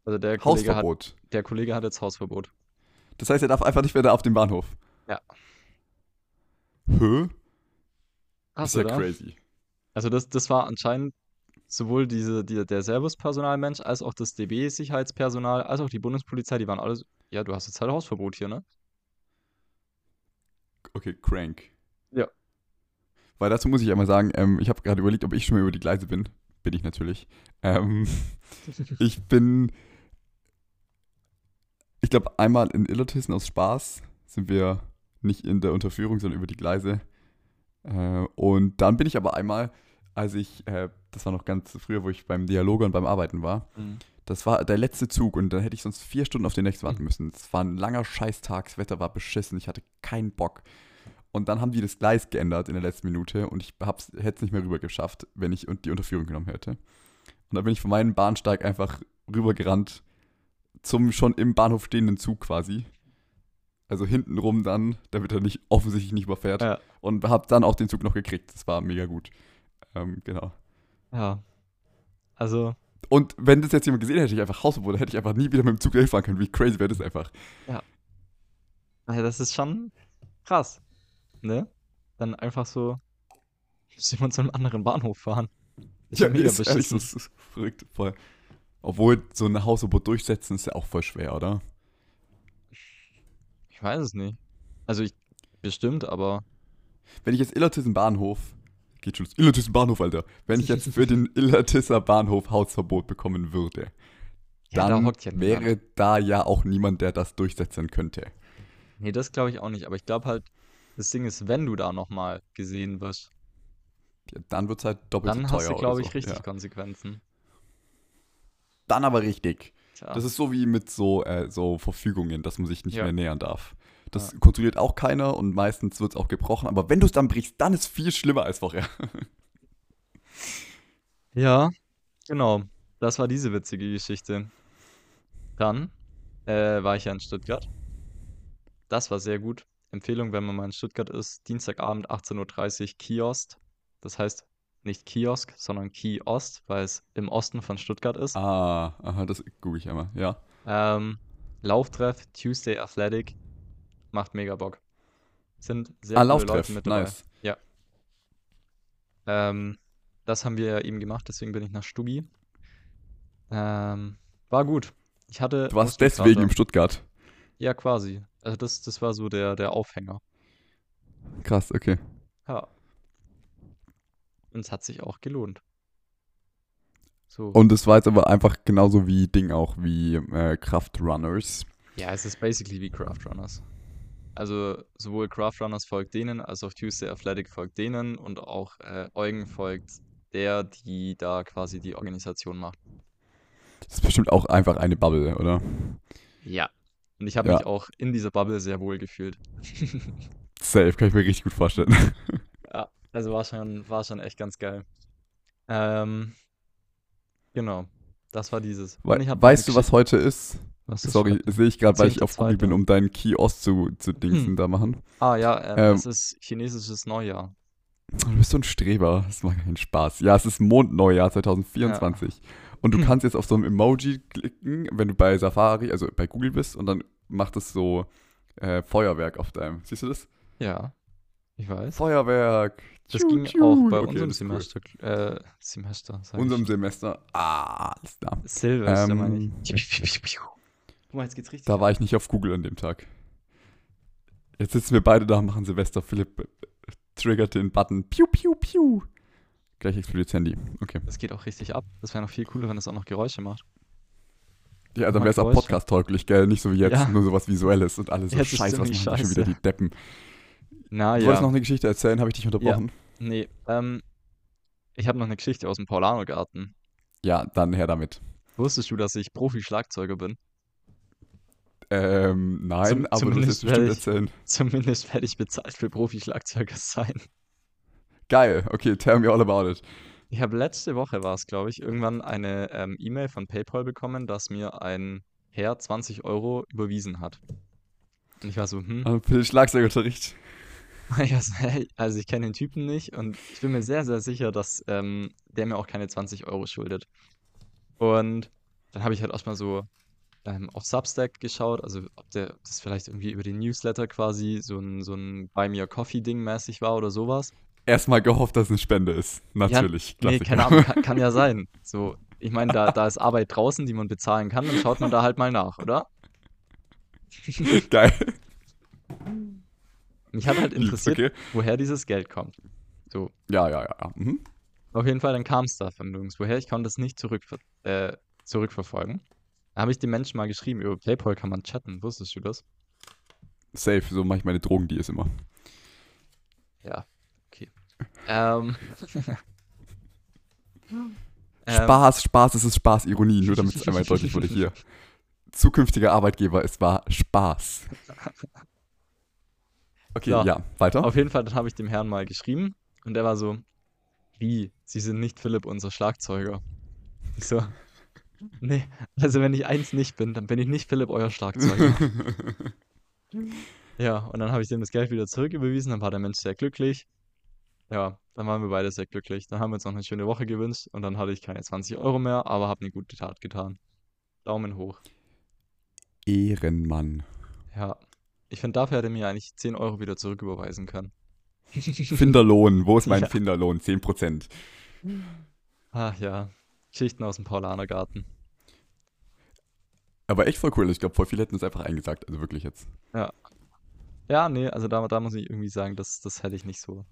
Also der Kollege hat, Hausverbot. der Kollege hat jetzt Hausverbot. Das heißt, er darf einfach nicht mehr da auf dem Bahnhof. Ja. Hä? Hast ist ja da? crazy. Also das, das war anscheinend sowohl diese, die, der Servus-Personalmensch als auch das DB-Sicherheitspersonal, als auch die Bundespolizei, die waren alle so, ja, du hast jetzt halt Hausverbot hier, ne? Okay, crank. Ja. Weil dazu muss ich einmal sagen, ähm, ich habe gerade überlegt, ob ich schon mal über die Gleise bin. Bin ich natürlich. Ähm, ich bin, ich glaube, einmal in Illertissen aus Spaß sind wir nicht in der Unterführung, sondern über die Gleise. Äh, und dann bin ich aber einmal, als ich, äh, das war noch ganz früher, wo ich beim Dialoger und beim Arbeiten war, Mhm. das war der letzte Zug und dann hätte ich sonst vier Stunden auf den nächsten warten Mhm. müssen. Es war ein langer Scheißtag, das Wetter war beschissen, ich hatte keinen Bock. Und dann haben die das Gleis geändert in der letzten Minute und ich hätte es nicht mehr rüber geschafft, wenn ich die Unterführung genommen hätte. Und dann bin ich von meinem Bahnsteig einfach rübergerannt zum schon im Bahnhof stehenden Zug quasi. Also hintenrum dann, damit er nicht offensichtlich nicht überfährt. Ja. Und habe dann auch den Zug noch gekriegt. Das war mega gut. Ähm, genau. Ja. Also, Und wenn das jetzt jemand gesehen hätte, hätte ich einfach Hausverbot, hätte ich einfach nie wieder mit dem Zug dahin fahren können. Wie crazy wäre das einfach? also das ist schon krass, ne? Dann einfach so, muss jemand zu einem anderen Bahnhof fahren. Ist ja, mega ist ehrlich, das ist verrückt. Voll. Obwohl, so ein Hausverbot durchsetzen ist ja auch voll schwer, oder? Ich weiß es nicht. Also ich, bestimmt, aber Wenn ich jetzt Illertissen Bahnhof, geht schon Illertissen Bahnhof, Alter. Wenn ich jetzt für den Illertisser Bahnhof Hausverbot bekommen würde, ja, da dann hockt ja wäre da ja auch niemand, der das durchsetzen könnte. Nee, das glaube ich auch nicht. Aber ich glaube halt, das Ding ist, wenn du da nochmal gesehen wirst, Ja, dann wird es halt doppelt dann so teuer hast du, glaube so. ich, richtig Ja. Konsequenzen. Dann aber richtig. Tja. Das ist so wie mit so, äh, so Verfügungen, dass man sich nicht Ja. mehr nähern darf. Das Ja. kontrolliert auch keiner und meistens wird es auch gebrochen. Aber wenn du es dann brichst, dann ist es viel schlimmer als vorher. Ja, genau. Das war diese witzige Geschichte. Dann äh, war ich ja in Stuttgart. Das war sehr gut. Empfehlung, wenn man mal in Stuttgart ist, Dienstagabend 18.30 Uhr Kiosk. Das heißt nicht Kiosk, sondern Kiosk, weil es im Osten von Stuttgart ist. ah, aha, das google ich einmal. Ja. Ähm, Lauftreff, Tuesday Athletic, macht mega Bock. Sind sehr ah, coole Lauftreff. Leute mit dabei. Nice. Ja. Ähm, das haben wir eben gemacht, deswegen bin ich nach Stuggi. Ähm, war gut. Ich hatte Du warst deswegen im Stuttgart. Ja, quasi. Also das, das war so der, der Aufhänger. Krass, okay. Ja. Und es hat sich auch gelohnt. So. Und es war jetzt aber einfach genauso wie Ding auch, wie äh, Kraftrunners. Ja, es ist basically wie Craft Runners. Also sowohl Craft Runners folgt denen, als auch Tuesday Athletic folgt denen und auch äh, Eugen folgt der, die da quasi die Organisation macht. Das ist bestimmt auch einfach eine Bubble, oder? Ja. Und ich habe Ja. mich auch in dieser Bubble sehr wohl gefühlt. Safe, kann ich mir richtig gut vorstellen. Ja, also war schon, war schon echt ganz geil. Ähm, genau. Das war dieses. We weißt du, was heute ist? Was ist Sorry, sehe ich gerade, weil ich auf Google bin, um deinen Kiosk zu, zu dingsen Hm. da machen. Ah ja, ähm, Ähm. es ist chinesisches Neujahr. Du bist so ein Streber, das macht keinen Spaß. Ja, es ist Mondneujahr 2024. Und du Hm. kannst jetzt auf so ein Emoji klicken, wenn du bei Safari, also bei Google bist, und dann macht es so äh, Feuerwerk auf deinem. Siehst du das? Ja, ich weiß. Feuerwerk. Das ging auch bei Okay, unserem ist cool. Semester. Äh, Semester, Unserem ich. Semester. Ah, alles klar. Silvester, Ähm, meine ich. Guck mal, jetzt geht's richtig. Da war ich nicht auf Google an dem Tag. Jetzt sitzen wir beide da und machen Silvester. Philipp äh, triggert den Button. Piu, piu, piu. Gleich explodiert das Handy. Okay. Das geht auch richtig ab. Das wäre noch viel cooler, wenn es auch noch Geräusche macht. Ja, dann wäre es auch podcast-tauglich, gell? Nicht so wie jetzt, Ja. nur sowas Visuelles und alles so Jetzt ist scheiße, was machen die schon wieder scheiße. die Deppen. Na Du ja. wolltest noch eine Geschichte erzählen, habe ich dich unterbrochen? Nee, ähm, ich habe noch eine Geschichte aus dem Paulanergarten. Ja. dann her damit. Wusstest du, dass ich Profi-Schlagzeuger bin? Ähm, nein, Zum- aber du wirst bestimmt werde ich- erzählen. Zumindest werde ich bezahlt für Profi-Schlagzeuger sein. Geil, okay, tell me all about it. Ich habe letzte Woche, war es glaube ich, irgendwann eine ähm, E-Mail von PayPal bekommen, dass mir ein Herr 20 Euro überwiesen hat. Und ich war so, hm, Also für den Schlagzeugunterricht. Ich war so, hey, also ich kenne den Typen nicht und ich bin mir sehr, sehr sicher, dass ähm, der mir auch keine 20 Euro schuldet. Und dann habe ich halt erstmal so ähm, auf Substack geschaut, also ob der das vielleicht irgendwie über den Newsletter quasi so ein, so ein Buy Me a Coffee-Ding mäßig war oder sowas. Erstmal gehofft, dass es eine Spende ist. Natürlich. Nee, Klassiker. keine Ahnung, kann, kann ja sein. So, ich meine, da, da ist Arbeit draußen, die man bezahlen kann, dann schaut man da halt mal nach, oder? Geil. Mich hat halt interessiert, okay. woher dieses Geld kommt. So, Ja, ja, ja. ja. Mhm. Auf jeden Fall, dann kam es da von nirgendwoher. Ich konnte es nicht zurückver äh, zurückverfolgen. Da habe ich den Menschen mal geschrieben, über PayPal kann man chatten. Wusstest du das? Safe, so mache ich meine Drogendeals immer. Ja, okay. Ähm, ähm, Spaß, Spaß, es ist Spaß, Ironie, nur damit es einmal deutlich wurde hier. Zukünftiger Arbeitgeber, es war Spaß. Okay, So. ja, weiter. Auf jeden Fall, dann habe ich dem Herrn mal geschrieben und er war so, wie? Sie sind nicht Philipp, unser Schlagzeuger. Ich so, nee, also wenn ich eins nicht bin, dann bin ich nicht Philipp, euer Schlagzeuger. Ja, und dann habe ich dem das Geld wieder zurücküberwiesen, dann war der Mensch sehr glücklich. Ja, dann waren wir beide sehr glücklich. Dann haben wir uns noch eine schöne Woche gewünscht und dann hatte ich keine 20 Euro mehr, aber habe eine gute Tat getan. Daumen hoch. Ehrenmann. Ja, ich finde, dafür hätte er mir eigentlich 10 Euro wieder zurücküberweisen können. Finderlohn, wo ist mein Ja. Finderlohn? 10%. Ach ja, Geschichten aus dem Paulanergarten. Aber echt voll cool. Ich glaube, voll viele hätten es einfach eingesagt. Also wirklich jetzt. Ja, nee, also da, da muss ich irgendwie sagen, das, das hätte ich nicht so.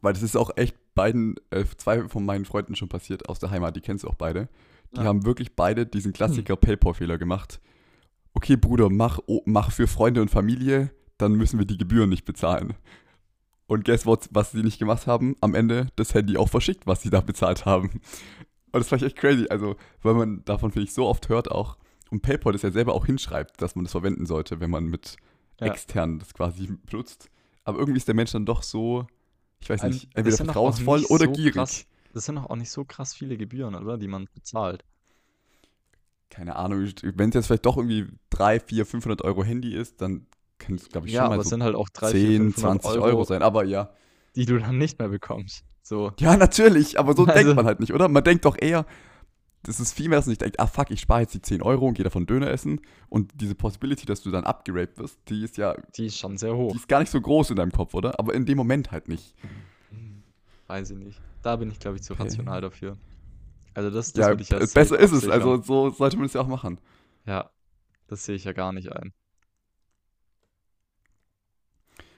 Weil das ist auch echt beiden, äh, zwei von meinen Freunden schon passiert aus der Heimat, die kennst du auch beide. Die Ja. haben wirklich beide diesen Klassiker Paypal-Fehler gemacht. Okay, Bruder, mach, oh, mach für Freunde und Familie, dann müssen wir die Gebühren nicht bezahlen. Und guess what, was sie nicht gemacht haben? Am Ende das Handy auch verschickt, was sie da bezahlt haben. Und das ich echt crazy. Also, weil man davon, finde ich, so oft hört auch. Und PayPal das ja selber auch hinschreibt, dass man das verwenden sollte, wenn man mit Ja. extern das quasi benutzt. Aber irgendwie ist der Mensch dann doch so, ich weiß nicht, entweder vertrauensvoll oder so gierig. krass- Das sind doch auch nicht so krass viele Gebühren, oder? Die man bezahlt. Keine Ahnung, wenn es jetzt vielleicht doch irgendwie 3, 4, 500 Euro Handy ist, dann kann es, glaube ich, Ja, schon mal so sind halt auch 3, 10, 4, 500 20 Euro. Euro, sein. Aber ja. die du dann nicht mehr bekommst. So. Ja, natürlich, aber so Also- denkt man halt nicht, oder? Man denkt doch eher, das ist viel mehr, dass man sich denkt, ah fuck, ich spare jetzt die 10 Euro und gehe davon Döner essen. Und diese Possibility, dass du dann abgeraped wirst, die ist ja, Die ist schon sehr die hoch. ist gar nicht so groß in deinem Kopf, oder? Aber in dem Moment halt nicht. Hm, Weiß ich nicht. Da bin ich, glaube ich, zu Okay. rational dafür. Also das, das Ja, würde ich als besser ist es. Also so sollte man es ja auch machen. Ja, das sehe ich ja gar nicht ein.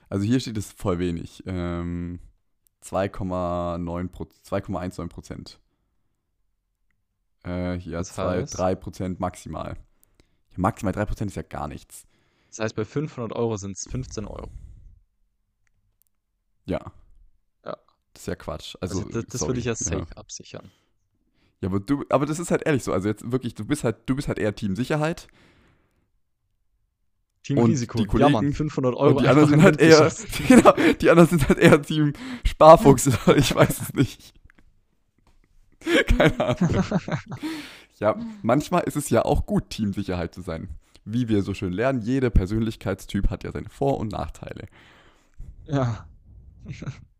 Also hier steht es voll wenig. Ähm, 2,9 Pro- 2,19 Prozent. Äh, hier Das 2, heißt? 3 Prozent maximal. Ja, maximal 3 Prozent ist ja gar nichts. Das heißt, bei 500 Euro sind es 15 Euro. Ja. Ja. Das ist ja Quatsch. Also, Also, das, das würde ich ja Ja. safe absichern. Ja, aber du, aber das ist halt ehrlich so. Also jetzt wirklich, du bist halt, du bist halt eher Team Sicherheit Team Und Risiko. die ja, Kollegen- 500 Euro und die anderen sind in halt eher, genau, die anderen sind halt eher Team Sparfuchs ich weiß es nicht. Keine Ahnung. Ja, manchmal ist es ja auch gut, Teamsicherheit zu sein. Wie wir so schön lernen, jeder Persönlichkeitstyp hat ja seine Vor- und Nachteile. Ja.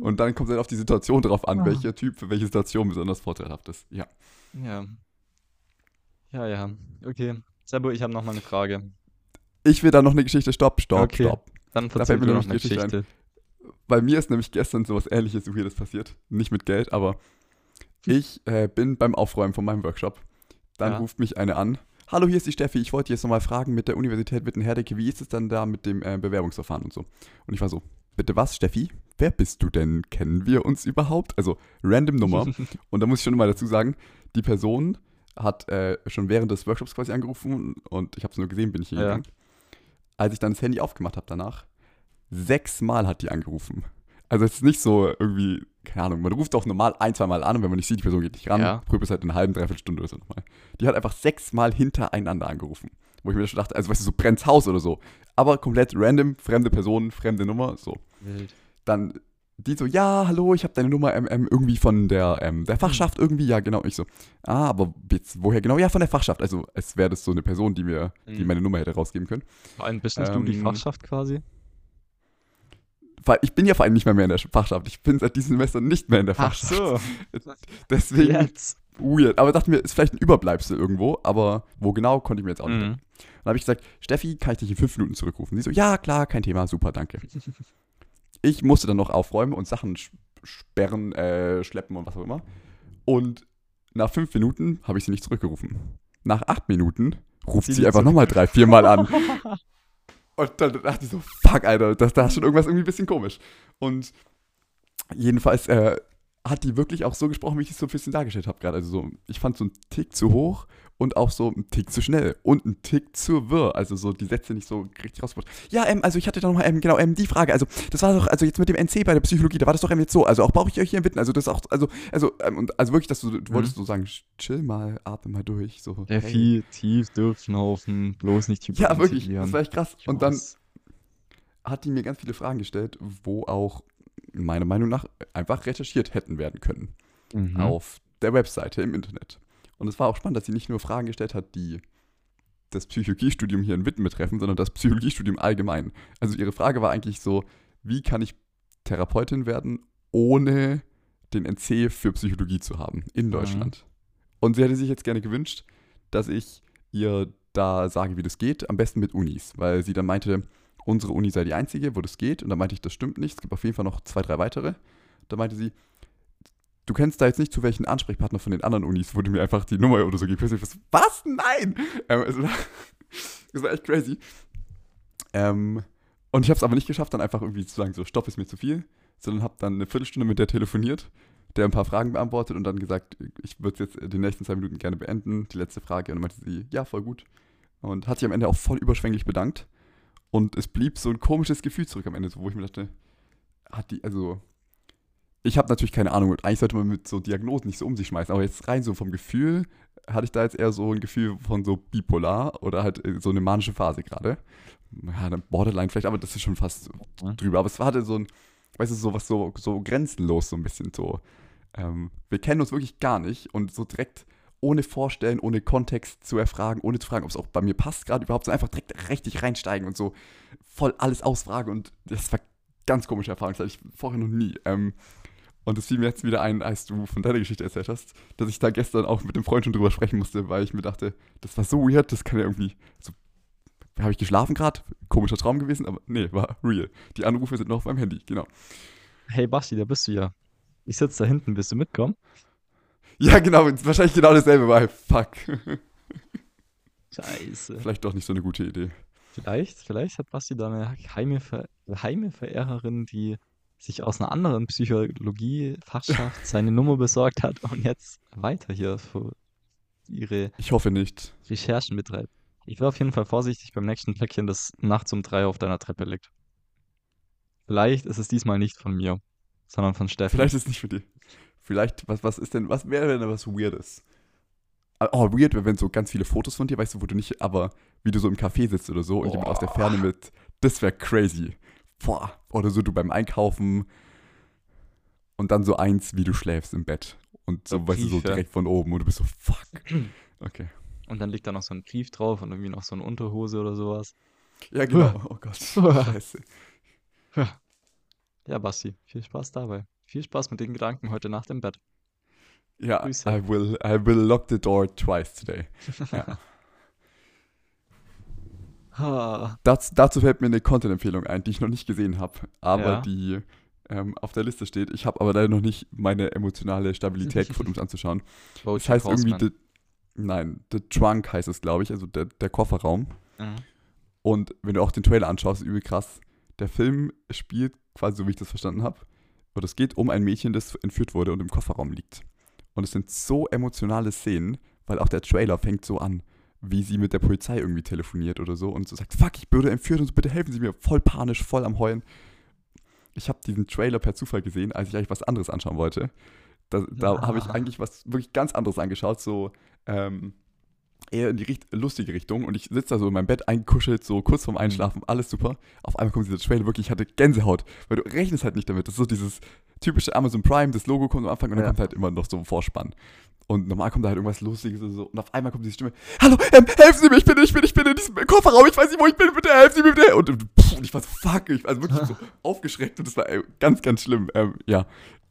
Und dann kommt es halt auf die Situation drauf an, Ah. welcher Typ für welche Situation besonders vorteilhaft ist. Ja. Ja. Ja, ja. Okay. Sebo, ich habe noch mal eine Frage. Ich will da noch eine Geschichte. Stopp, stopp, Okay. stopp. Dann fällt verzähl mir noch nämlich eine die Geschichte Geschichte. Bei mir ist nämlich gestern sowas ähnliches Weirdes passiert. Nicht mit Geld, aber ich äh, bin beim Aufräumen von meinem Workshop. Dann Ja. ruft mich eine an. Hallo, hier ist die Steffi. Ich wollte jetzt nochmal fragen mit der Universität Witten-Herdecke, wie ist es dann da mit dem äh, Bewerbungsverfahren und so? Und ich war so, bitte was, Steffi? Wer bist du denn? Kennen wir uns überhaupt? Also, random Nummer. und da muss ich schon mal dazu sagen, die Person hat äh, schon während des Workshops quasi angerufen und ich habe es nur gesehen, bin ich hier Ja. gegangen. Als ich dann das Handy aufgemacht habe danach, sechsmal hat die angerufen. Also es ist nicht so irgendwie, keine Ahnung, man ruft auch normal ein, zwei Mal an und wenn man nicht sieht, die Person geht nicht ran, Ja. probiert es halt in einer halben, dreiviertel Stunde oder so nochmal. Die hat einfach sechsmal hintereinander angerufen. Wo ich mir schon dachte, also weißt du, so brennt's Haus oder so. Aber komplett random, fremde Person, fremde Nummer, so. Wild. Dann die so, ja, hallo, ich habe deine Nummer ähm, ähm, irgendwie von der, ähm, der Fachschaft irgendwie, ja genau. Ich so, ah, aber jetzt, woher genau? Ja, von der Fachschaft. Also es wäre das so eine Person, die mir, die Mhm. meine Nummer hätte rausgeben können. Vor allem bist nicht du die Ähm, Fachschaft quasi? Ich bin ja vor allem nicht mehr, mehr in der Fachschaft. Ich bin seit diesem Semester nicht mehr in der Fachschaft. Deswegen Jetzt. weird. Aber dachte mir, ist vielleicht ein Überbleibsel irgendwo, aber wo genau, konnte ich mir jetzt auch nicht Mhm. denken. Dann habe ich gesagt, Steffi, kann ich dich in fünf Minuten zurückrufen? Sie so, ja, klar, kein Thema, super, danke. Ich musste dann noch aufräumen und Sachen sperren, äh, schleppen und was auch immer. Und nach fünf Minuten habe ich sie nicht zurückgerufen. Nach acht Minuten ruft Sie sie, einfach nochmal drei, vier Mal an. Und dann dachte ich so, fuck, Alter, das, da ist schon irgendwas irgendwie ein bisschen komisch. Und jedenfalls äh, hat die wirklich auch so gesprochen, wie ich es so ein bisschen dargestellt habe gerade. Also so, ich fand so einen Tick zu hoch und auch so einen Tick zu schnell und einen Tick zu wirr. Also so die Sätze nicht so richtig rausgebracht. Ja, ähm, also ich hatte da nochmal, ähm, genau, ähm, die Frage. Also das war doch, also jetzt mit dem NC bei der Psychologie, da war das doch ähm, jetzt so. Also auch brauche ich euch hier im Witten. Also das auch, also, also, ähm, und, also wirklich, dass du, du wolltest so sagen, chill mal, atme mal durch. So, Der hey. viel tief durchschnaufen, bloß nicht Ja, wirklich, das war echt krass. Und dann hat die mir ganz viele Fragen gestellt, wo auch meiner Meinung nach einfach recherchiert hätten werden können. Mhm. auf der Webseite im Internet. Und es war auch spannend, dass sie nicht nur Fragen gestellt hat, die das Psychologiestudium hier in Witten betreffen, sondern das Psychologiestudium allgemein. Also ihre Frage war eigentlich so, wie kann ich Therapeutin werden, ohne den NC für Psychologie zu haben in Deutschland. Und sie hätte sich jetzt gerne gewünscht, dass ich ihr da sage, wie das geht, am besten mit Unis, weil sie dann meinte, unsere Uni sei die einzige, wo das geht. Und dann meinte ich, das stimmt nicht, es gibt auf jeden Fall noch zwei, drei weitere. Da meinte sie, du kennst da jetzt nicht zu welchen Ansprechpartner von den anderen Unis, wo du mir einfach die Nummer oder so gibst. So, was? Nein! Ähm, war, es war echt crazy. Ähm, und ich habe es aber nicht geschafft, dann einfach irgendwie zu sagen, so, Stopp ist mir zu viel, sondern habe dann eine Viertelstunde mit der telefoniert, der ein paar Fragen beantwortet und dann gesagt, ich würde jetzt die nächsten zwei Minuten gerne beenden, die letzte Frage. Und dann meinte sie, ja, voll gut. Und hat sich am Ende auch voll überschwänglich bedankt. Und es blieb so ein komisches Gefühl zurück am Ende, so, wo ich mir dachte, hat die, also, ich habe natürlich keine Ahnung, eigentlich sollte man mit so Diagnosen nicht so um sich schmeißen, aber jetzt rein so vom Gefühl hatte ich da jetzt eher so ein Gefühl von so bipolar oder halt äh, so eine manische Phase gerade. Ja, dann Borderline vielleicht, aber das ist schon fast drüber. Aber es hatte so ein, weißt du, so was so, so grenzenlos so ein bisschen so. Ähm, wir kennen uns wirklich gar nicht und so direkt ohne Vorstellen, ohne Kontext zu erfragen, ohne zu fragen, ob es auch bei mir passt gerade überhaupt, so einfach direkt richtig reinsteigen und so voll alles ausfragen und das war ganz komische Erfahrung, das hatte ich vorher noch nie. Ähm, und es fiel mir jetzt wieder ein, als du von deiner Geschichte erzählt hast, dass ich da gestern auch mit dem Freund schon drüber sprechen musste, weil ich mir dachte, das war so weird, das kann ja irgendwie, so, habe ich geschlafen gerade? Komischer Traum gewesen, aber nee, war real. Die Anrufe sind noch auf meinem Handy, genau. Hey Basti, da bist du ja. Ich sitze da hinten, willst du mitkommen? Ja, genau, wahrscheinlich genau dasselbe war. Fuck. Scheiße. Vielleicht doch nicht so eine gute Idee. Vielleicht, vielleicht hat Basti da eine geheime, Ver geheime Verehrerin, die sich aus einer anderen Psychologie-Fachschaft seine Nummer besorgt hat und jetzt weiter hier für ihre Ich hoffe nicht. Recherchen betreibt. Ich wäre auf jeden Fall vorsichtig beim nächsten Päckchen, das nachts um drei auf deiner Treppe liegt. Vielleicht ist es diesmal nicht von mir, sondern von Steffi. Vielleicht ist es nicht für dich. Vielleicht, was, was ist denn, was wäre denn was Weirdes? Ah, Oh, weird wäre, wenn so ganz viele Fotos von dir, weißt du, wo du nicht, aber wie du so im Café sitzt oder so und jemand aus der Ferne mit, das wäre crazy. Boah. Oder so du beim Einkaufen und dann so eins, wie du schläfst im Bett. Und so, So weißt du, so direkt von oben und du bist so, fuck. Okay. Und dann liegt da noch so ein Brief drauf und irgendwie noch so eine Unterhose oder sowas. Ja, genau. Oh Gott. Scheiße. Ja, Basti, viel Spaß dabei. Viel Spaß mit den Gedanken heute Nacht im Bett. Ja, Grüße. I will, I will lock the door twice today. Ja. Ha. Das, dazu fällt mir eine Content-Empfehlung ein, die ich noch nicht gesehen habe, aber Ja. die ähm, auf der Liste steht. Ich habe aber leider noch nicht meine emotionale Stabilität gefunden, um es anzuschauen. Das Bojack heißt irgendwie, Horseman. the, nein, The Trunk heißt es, glaube ich, also der, der Kofferraum. Mhm. Und wenn du auch den Trailer anschaust, ist übel krass. Der Film spielt quasi so, wie ich das verstanden habe. Und es geht um ein Mädchen, das entführt wurde und im Kofferraum liegt. Und es sind so emotionale Szenen, weil auch der Trailer fängt so an, wie sie mit der Polizei irgendwie telefoniert oder so und so sagt, fuck, ich wurde entführt und so, bitte helfen Sie mir. Voll panisch, voll am Heulen. Ich habe diesen Trailer per Zufall gesehen, als ich eigentlich was anderes anschauen wollte. Da, da Ah. habe ich eigentlich was wirklich ganz anderes angeschaut, so ähm, eher in die richt lustige Richtung. Und ich sitze da so in meinem Bett eingekuschelt, so kurz vorm Einschlafen, alles super. Auf einmal kommt dieser Trailer wirklich, ich hatte Gänsehaut, weil du rechnest halt nicht damit. Das ist so dieses typische Amazon Prime, das Logo kommt am Anfang und dann Ja. kommt halt immer noch so ein Vorspann. Und normal kommt da halt irgendwas Lustiges und so. Und auf einmal kommt diese Stimme: Hallo, ähm, helfen Sie mir, ich bin, ich bin, ich bin in diesem Kofferraum, ich weiß nicht, wo ich bin, bitte helfen Sie mir, bitte. Und, pff, und ich war so, fuck, ich war wirklich so aufgeschreckt und das war ey, ganz, ganz schlimm. Ähm, ja.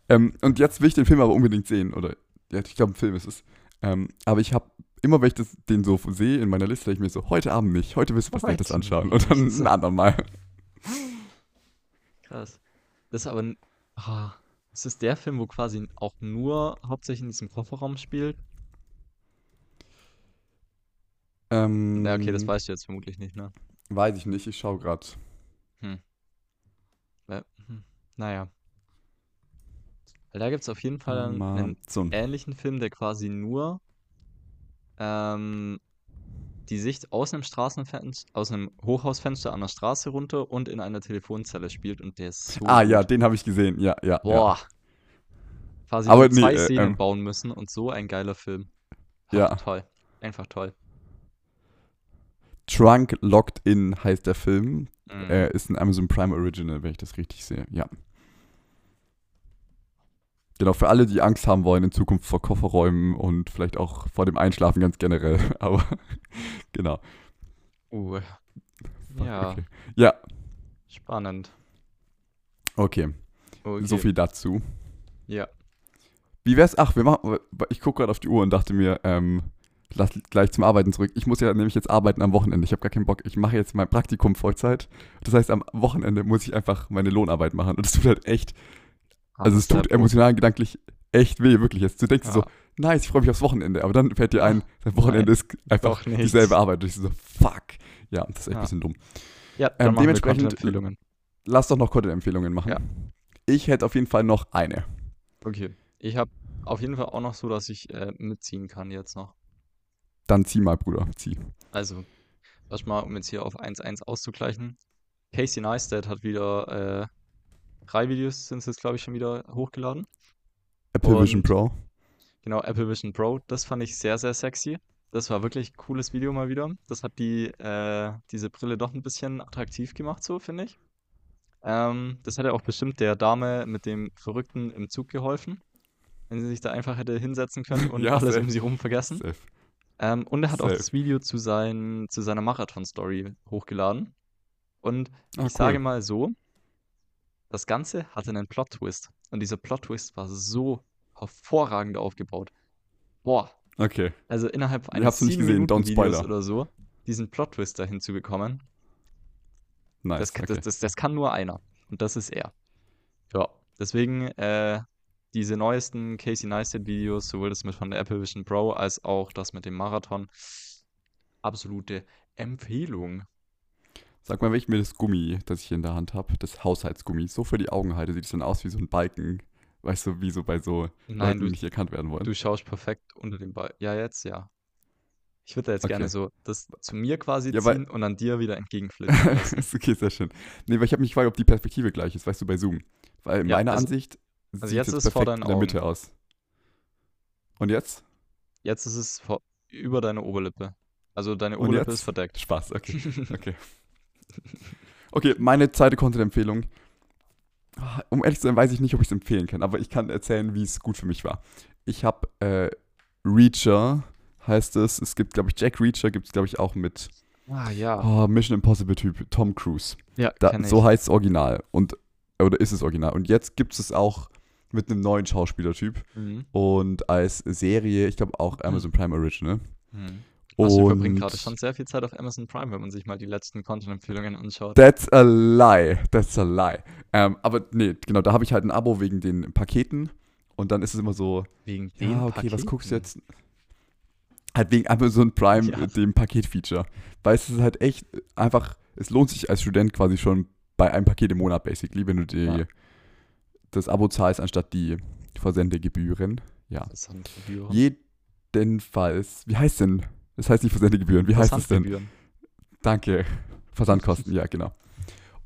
Ähm, und jetzt will ich den Film aber unbedingt sehen. Oder, ja, ich glaube, ein Film ist es. Ähm, aber ich habe, immer wenn ich das, den so sehe in meiner Liste, ich mir so, heute Abend nicht, heute willst du was Heute Nettes anschauen. Und dann ein andermal. Krass. Das ist aber. n- Ah, ist das der Film, wo quasi auch nur hauptsächlich in diesem Kofferraum spielt? Ähm, Ja, okay, das weißt du jetzt vermutlich nicht, ne? Weiß ich nicht, ich schaue gerade. Weil, hm, naja. Weil da gibt es auf jeden Fall einen, einen ähnlichen Film, der quasi nur ähm, die Sicht aus einem Straßenfenster, aus einem Hochhausfenster an der Straße runter und in einer Telefonzelle spielt und der ist so Ah ja, gut. den habe ich gesehen, ja, ja. ja. Boah. Quasi Aber nur zwei nee, äh, Szenen ähm, bauen müssen und so ein geiler Film. Ha, Ja. Toll. Einfach toll. Trunk Locked In heißt der Film. Mhm. Er ist ein Amazon Prime Original, wenn ich das richtig sehe. Ja. Genau, für alle, die Angst haben wollen in Zukunft vor Kofferräumen und vielleicht auch vor dem Einschlafen ganz generell. Aber genau. Uh, ja, Okay. Ja, spannend. okay. Okay. So viel dazu. Ja. Wie wär's? Ach, wir machen. Ich gucke gerade auf die Uhr und dachte mir, ähm, lass gleich zum Arbeiten zurück. Ich muss ja nämlich jetzt arbeiten am Wochenende. Ich habe gar keinen Bock. Ich mache jetzt mein Praktikum Vollzeit. Das heißt, am Wochenende muss ich einfach meine Lohnarbeit machen. Und das tut halt echt, also es Hamster, tut emotional und gedanklich echt weh, wirklich. Jetzt du denkst dir so, Ja. nice, ich freue mich aufs Wochenende. Aber dann fällt dir ein, das Wochenende Nein, ist einfach dieselbe Arbeit. Und ich so, fuck. Ja, das ist echt Ja. ein bisschen dumm. Ja, dann Ähm, dementsprechend-. Lass doch noch Content-Empfehlungen machen. Ja. Ich hätte auf jeden Fall noch eine. Okay. Ich habe auf jeden Fall auch noch so, dass ich äh, mitziehen kann jetzt noch. Dann zieh mal, Bruder, zieh. Also, erstmal, um jetzt hier auf 1.1 auszugleichen. Casey Neistat hat wieder äh, drei Videos, sind es jetzt, glaube ich, schon wieder hochgeladen. Apple Vision Und- Pro. Genau, Apple Vision Pro. Das fand ich sehr, sehr sexy. Das war wirklich ein cooles Video mal wieder. Das hat die, äh, diese Brille doch ein bisschen attraktiv gemacht, so finde ich. Ähm, das hätte auch bestimmt der Dame mit dem Verrückten im Zug geholfen, wenn sie sich da einfach hätte hinsetzen können und Ja, alles safe. um sie rum vergessen. Ähm, und er hat auch Safe. das Video zu, sein, zu seiner Marathon-Story hochgeladen. Und Ah, ich sage cool. mal so, das Ganze hatte einen Plot-Twist. Und dieser Plot-Twist war so hervorragend aufgebaut. Boah, Okay. also innerhalb Ich eines nicht gesehen, Minuten don't Videos oder so, diesen Plot-Twist dahin zu bekommen, Nice. das, kann- okay. das, das, das kann nur einer. Und das ist er. Ja, deswegen äh, diese neuesten Casey Neistat-Videos, sowohl das mit von der Apple Vision Pro als auch das mit dem Marathon, absolute Empfehlung. Sag mal, wenn ich mir das Gummi, das ich hier in der Hand habe, das Haushaltsgummi, so für die Augen halte, sieht es dann aus wie so ein Balken. Weißt du, wie so bei so Nein, Leuten, du, die nicht erkannt werden wollen. du schaust perfekt unter dem Ball. Ja, jetzt, ja. Ich würde da jetzt Okay. gerne so das zu mir quasi Ja, ziehen und an dir wieder entgegenflitzen lassen. ist okay, sehr schön. Nee, weil ich habe mich gefragt, ob die Perspektive gleich ist, weißt du, bei Zoom. Weil in Ja, meiner also- Ansicht also sieht jetzt es ist es vor perfekt in der Mitte aus. Und jetzt? Jetzt ist es vor, über deine Oberlippe. Also deine Oberlippe ist verdeckt. Spaß, okay. Okay. Okay, meine zweite Content-Empfehlung. Um ehrlich zu sein, weiß ich nicht, ob ich es empfehlen kann, aber ich kann erzählen, wie es gut für mich war. Ich habe äh, Reacher, heißt es. Es gibt, glaube ich, Jack Reacher, gibt es, glaube ich, auch mit Ah, ja. oh, Mission Impossible-Typ, Tom Cruise. Ja, Da, so heißt es original. Und, oder ist es original. Und jetzt gibt es es auch mit einem neuen Schauspielertyp Mhm. und als Serie, ich glaube auch Amazon Prime Original. Mhm. Also wir verbringen gerade schon sehr viel Zeit auf Amazon Prime, wenn man sich mal die letzten Content-Empfehlungen anschaut. That's a lie. That's a lie. Ähm, aber nee, genau, da habe ich halt ein Abo wegen den Paketen. Und dann ist es immer so, Wegen den ja, okay, was guckst du Paketen. jetzt? Halt wegen Amazon Prime, Ja. dem Paketfeature. Weil es ist halt echt einfach, es lohnt sich als Student quasi schon bei einem Paket im Monat, basically, wenn du die, Ja. das Abo zahlst, anstatt die Versendegebühren. Ja. Interessant. Gebühren. Jedenfalls, wie heißt denn? Das heißt nicht Versendegebühren, wie heißt es denn? Versandgebühren. Danke. Versandkosten, ja, genau.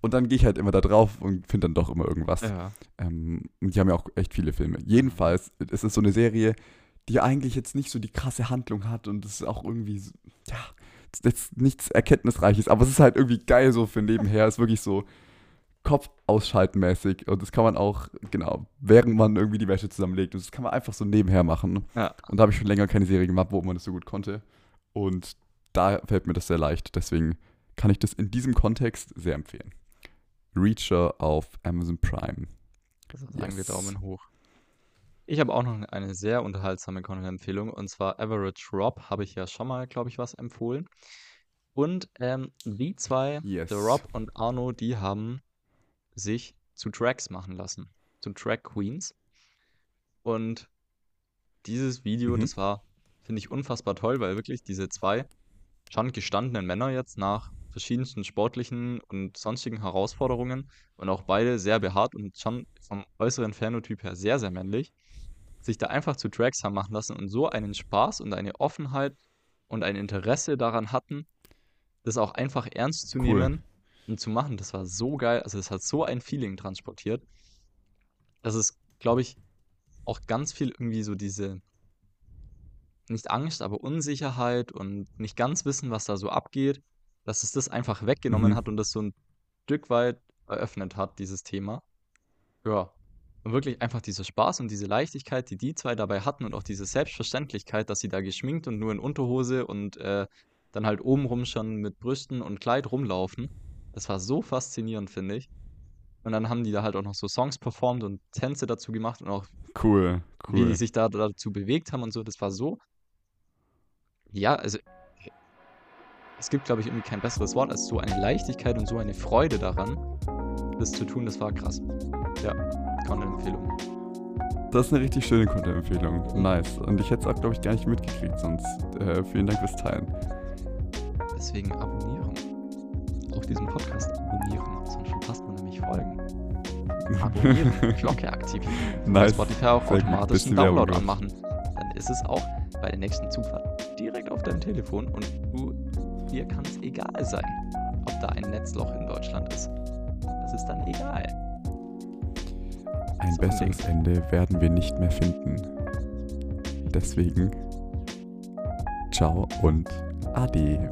Und dann gehe ich halt immer da drauf und finde dann doch immer irgendwas. Ja. Ähm, und die haben ja auch echt viele Filme. Jedenfalls, es ist so eine Serie, die eigentlich jetzt nicht so die krasse Handlung hat und es ist auch irgendwie, so, ja, es jetzt nichts Erkenntnisreiches, aber es ist halt irgendwie geil so für nebenher. Es ist wirklich so Kopf ausschalten mäßig und das kann man auch, genau, während man irgendwie die Wäsche zusammenlegt und das kann man einfach so nebenher machen. Ja. Und da habe ich schon länger keine Serie gemacht, wo man das so gut konnte. Und da fällt mir das sehr leicht. Deswegen kann ich das in diesem Kontext sehr empfehlen. Reacher auf Amazon Prime. Also sagen wir Yes. Daumen hoch. Ich habe auch noch eine sehr unterhaltsame Content-Empfehlung und zwar Average Rob habe ich ja schon mal, glaube ich, was empfohlen. Und ähm, die zwei, Yes. The Rob und Arno, die haben sich zu Tracks machen lassen, zu Track Queens. Und dieses Video, Mhm. das war, finde ich, unfassbar toll, weil wirklich diese zwei schon gestandenen Männer jetzt nach verschiedensten sportlichen und sonstigen Herausforderungen und auch beide sehr behaart und schon vom äußeren Phänotyp her sehr, sehr männlich, sich da einfach zu Tracks haben machen lassen und so einen Spaß und eine Offenheit und ein Interesse daran hatten, das auch einfach ernst zu Cool. nehmen und zu machen. Das war so geil. Also es hat so ein Feeling transportiert. Das ist, glaube ich, auch ganz viel irgendwie so diese, nicht Angst, aber Unsicherheit und nicht ganz wissen, was da so abgeht, dass es das einfach weggenommen Mhm. hat und das so ein Stück weit eröffnet hat, dieses Thema. Ja. Und wirklich einfach dieser Spaß und diese Leichtigkeit, die die zwei dabei hatten und auch diese Selbstverständlichkeit, dass sie da geschminkt und nur in Unterhose und äh, dann halt obenrum schon mit Brüsten und Kleid rumlaufen. Das war so faszinierend, finde ich. Und dann haben die da halt auch noch so Songs performt und Tänze dazu gemacht und auch Cool, wie die cool. sich da dazu bewegt haben und so. Das war so. Ja, also. Es gibt, glaube ich, irgendwie kein besseres Wort als so eine Leichtigkeit und so eine Freude daran, das zu tun. Das war krass. Ja, Content-Empfehlung. Das ist eine richtig schöne Content-Empfehlung. Nice. Und ich hätte es auch, glaube ich, gar nicht mitgekriegt, sonst äh, vielen Dank fürs Teilen. Deswegen abonnieren. Auch diesen Podcast abonnieren, sonst verpasst man nämlich Folgen. Abonnieren, Glocke aktivieren. Nice. Spotify auch Sehr automatisch einen Download anmachen. Dann ist es auch bei der nächsten Zugfahrt direkt auf deinem Telefon und du, dir kann es egal sein, ob da ein Netzloch in Deutschland ist. Das ist dann egal. Ein So ein besseres Ende werden wir nicht mehr finden. Deswegen, ciao und ade.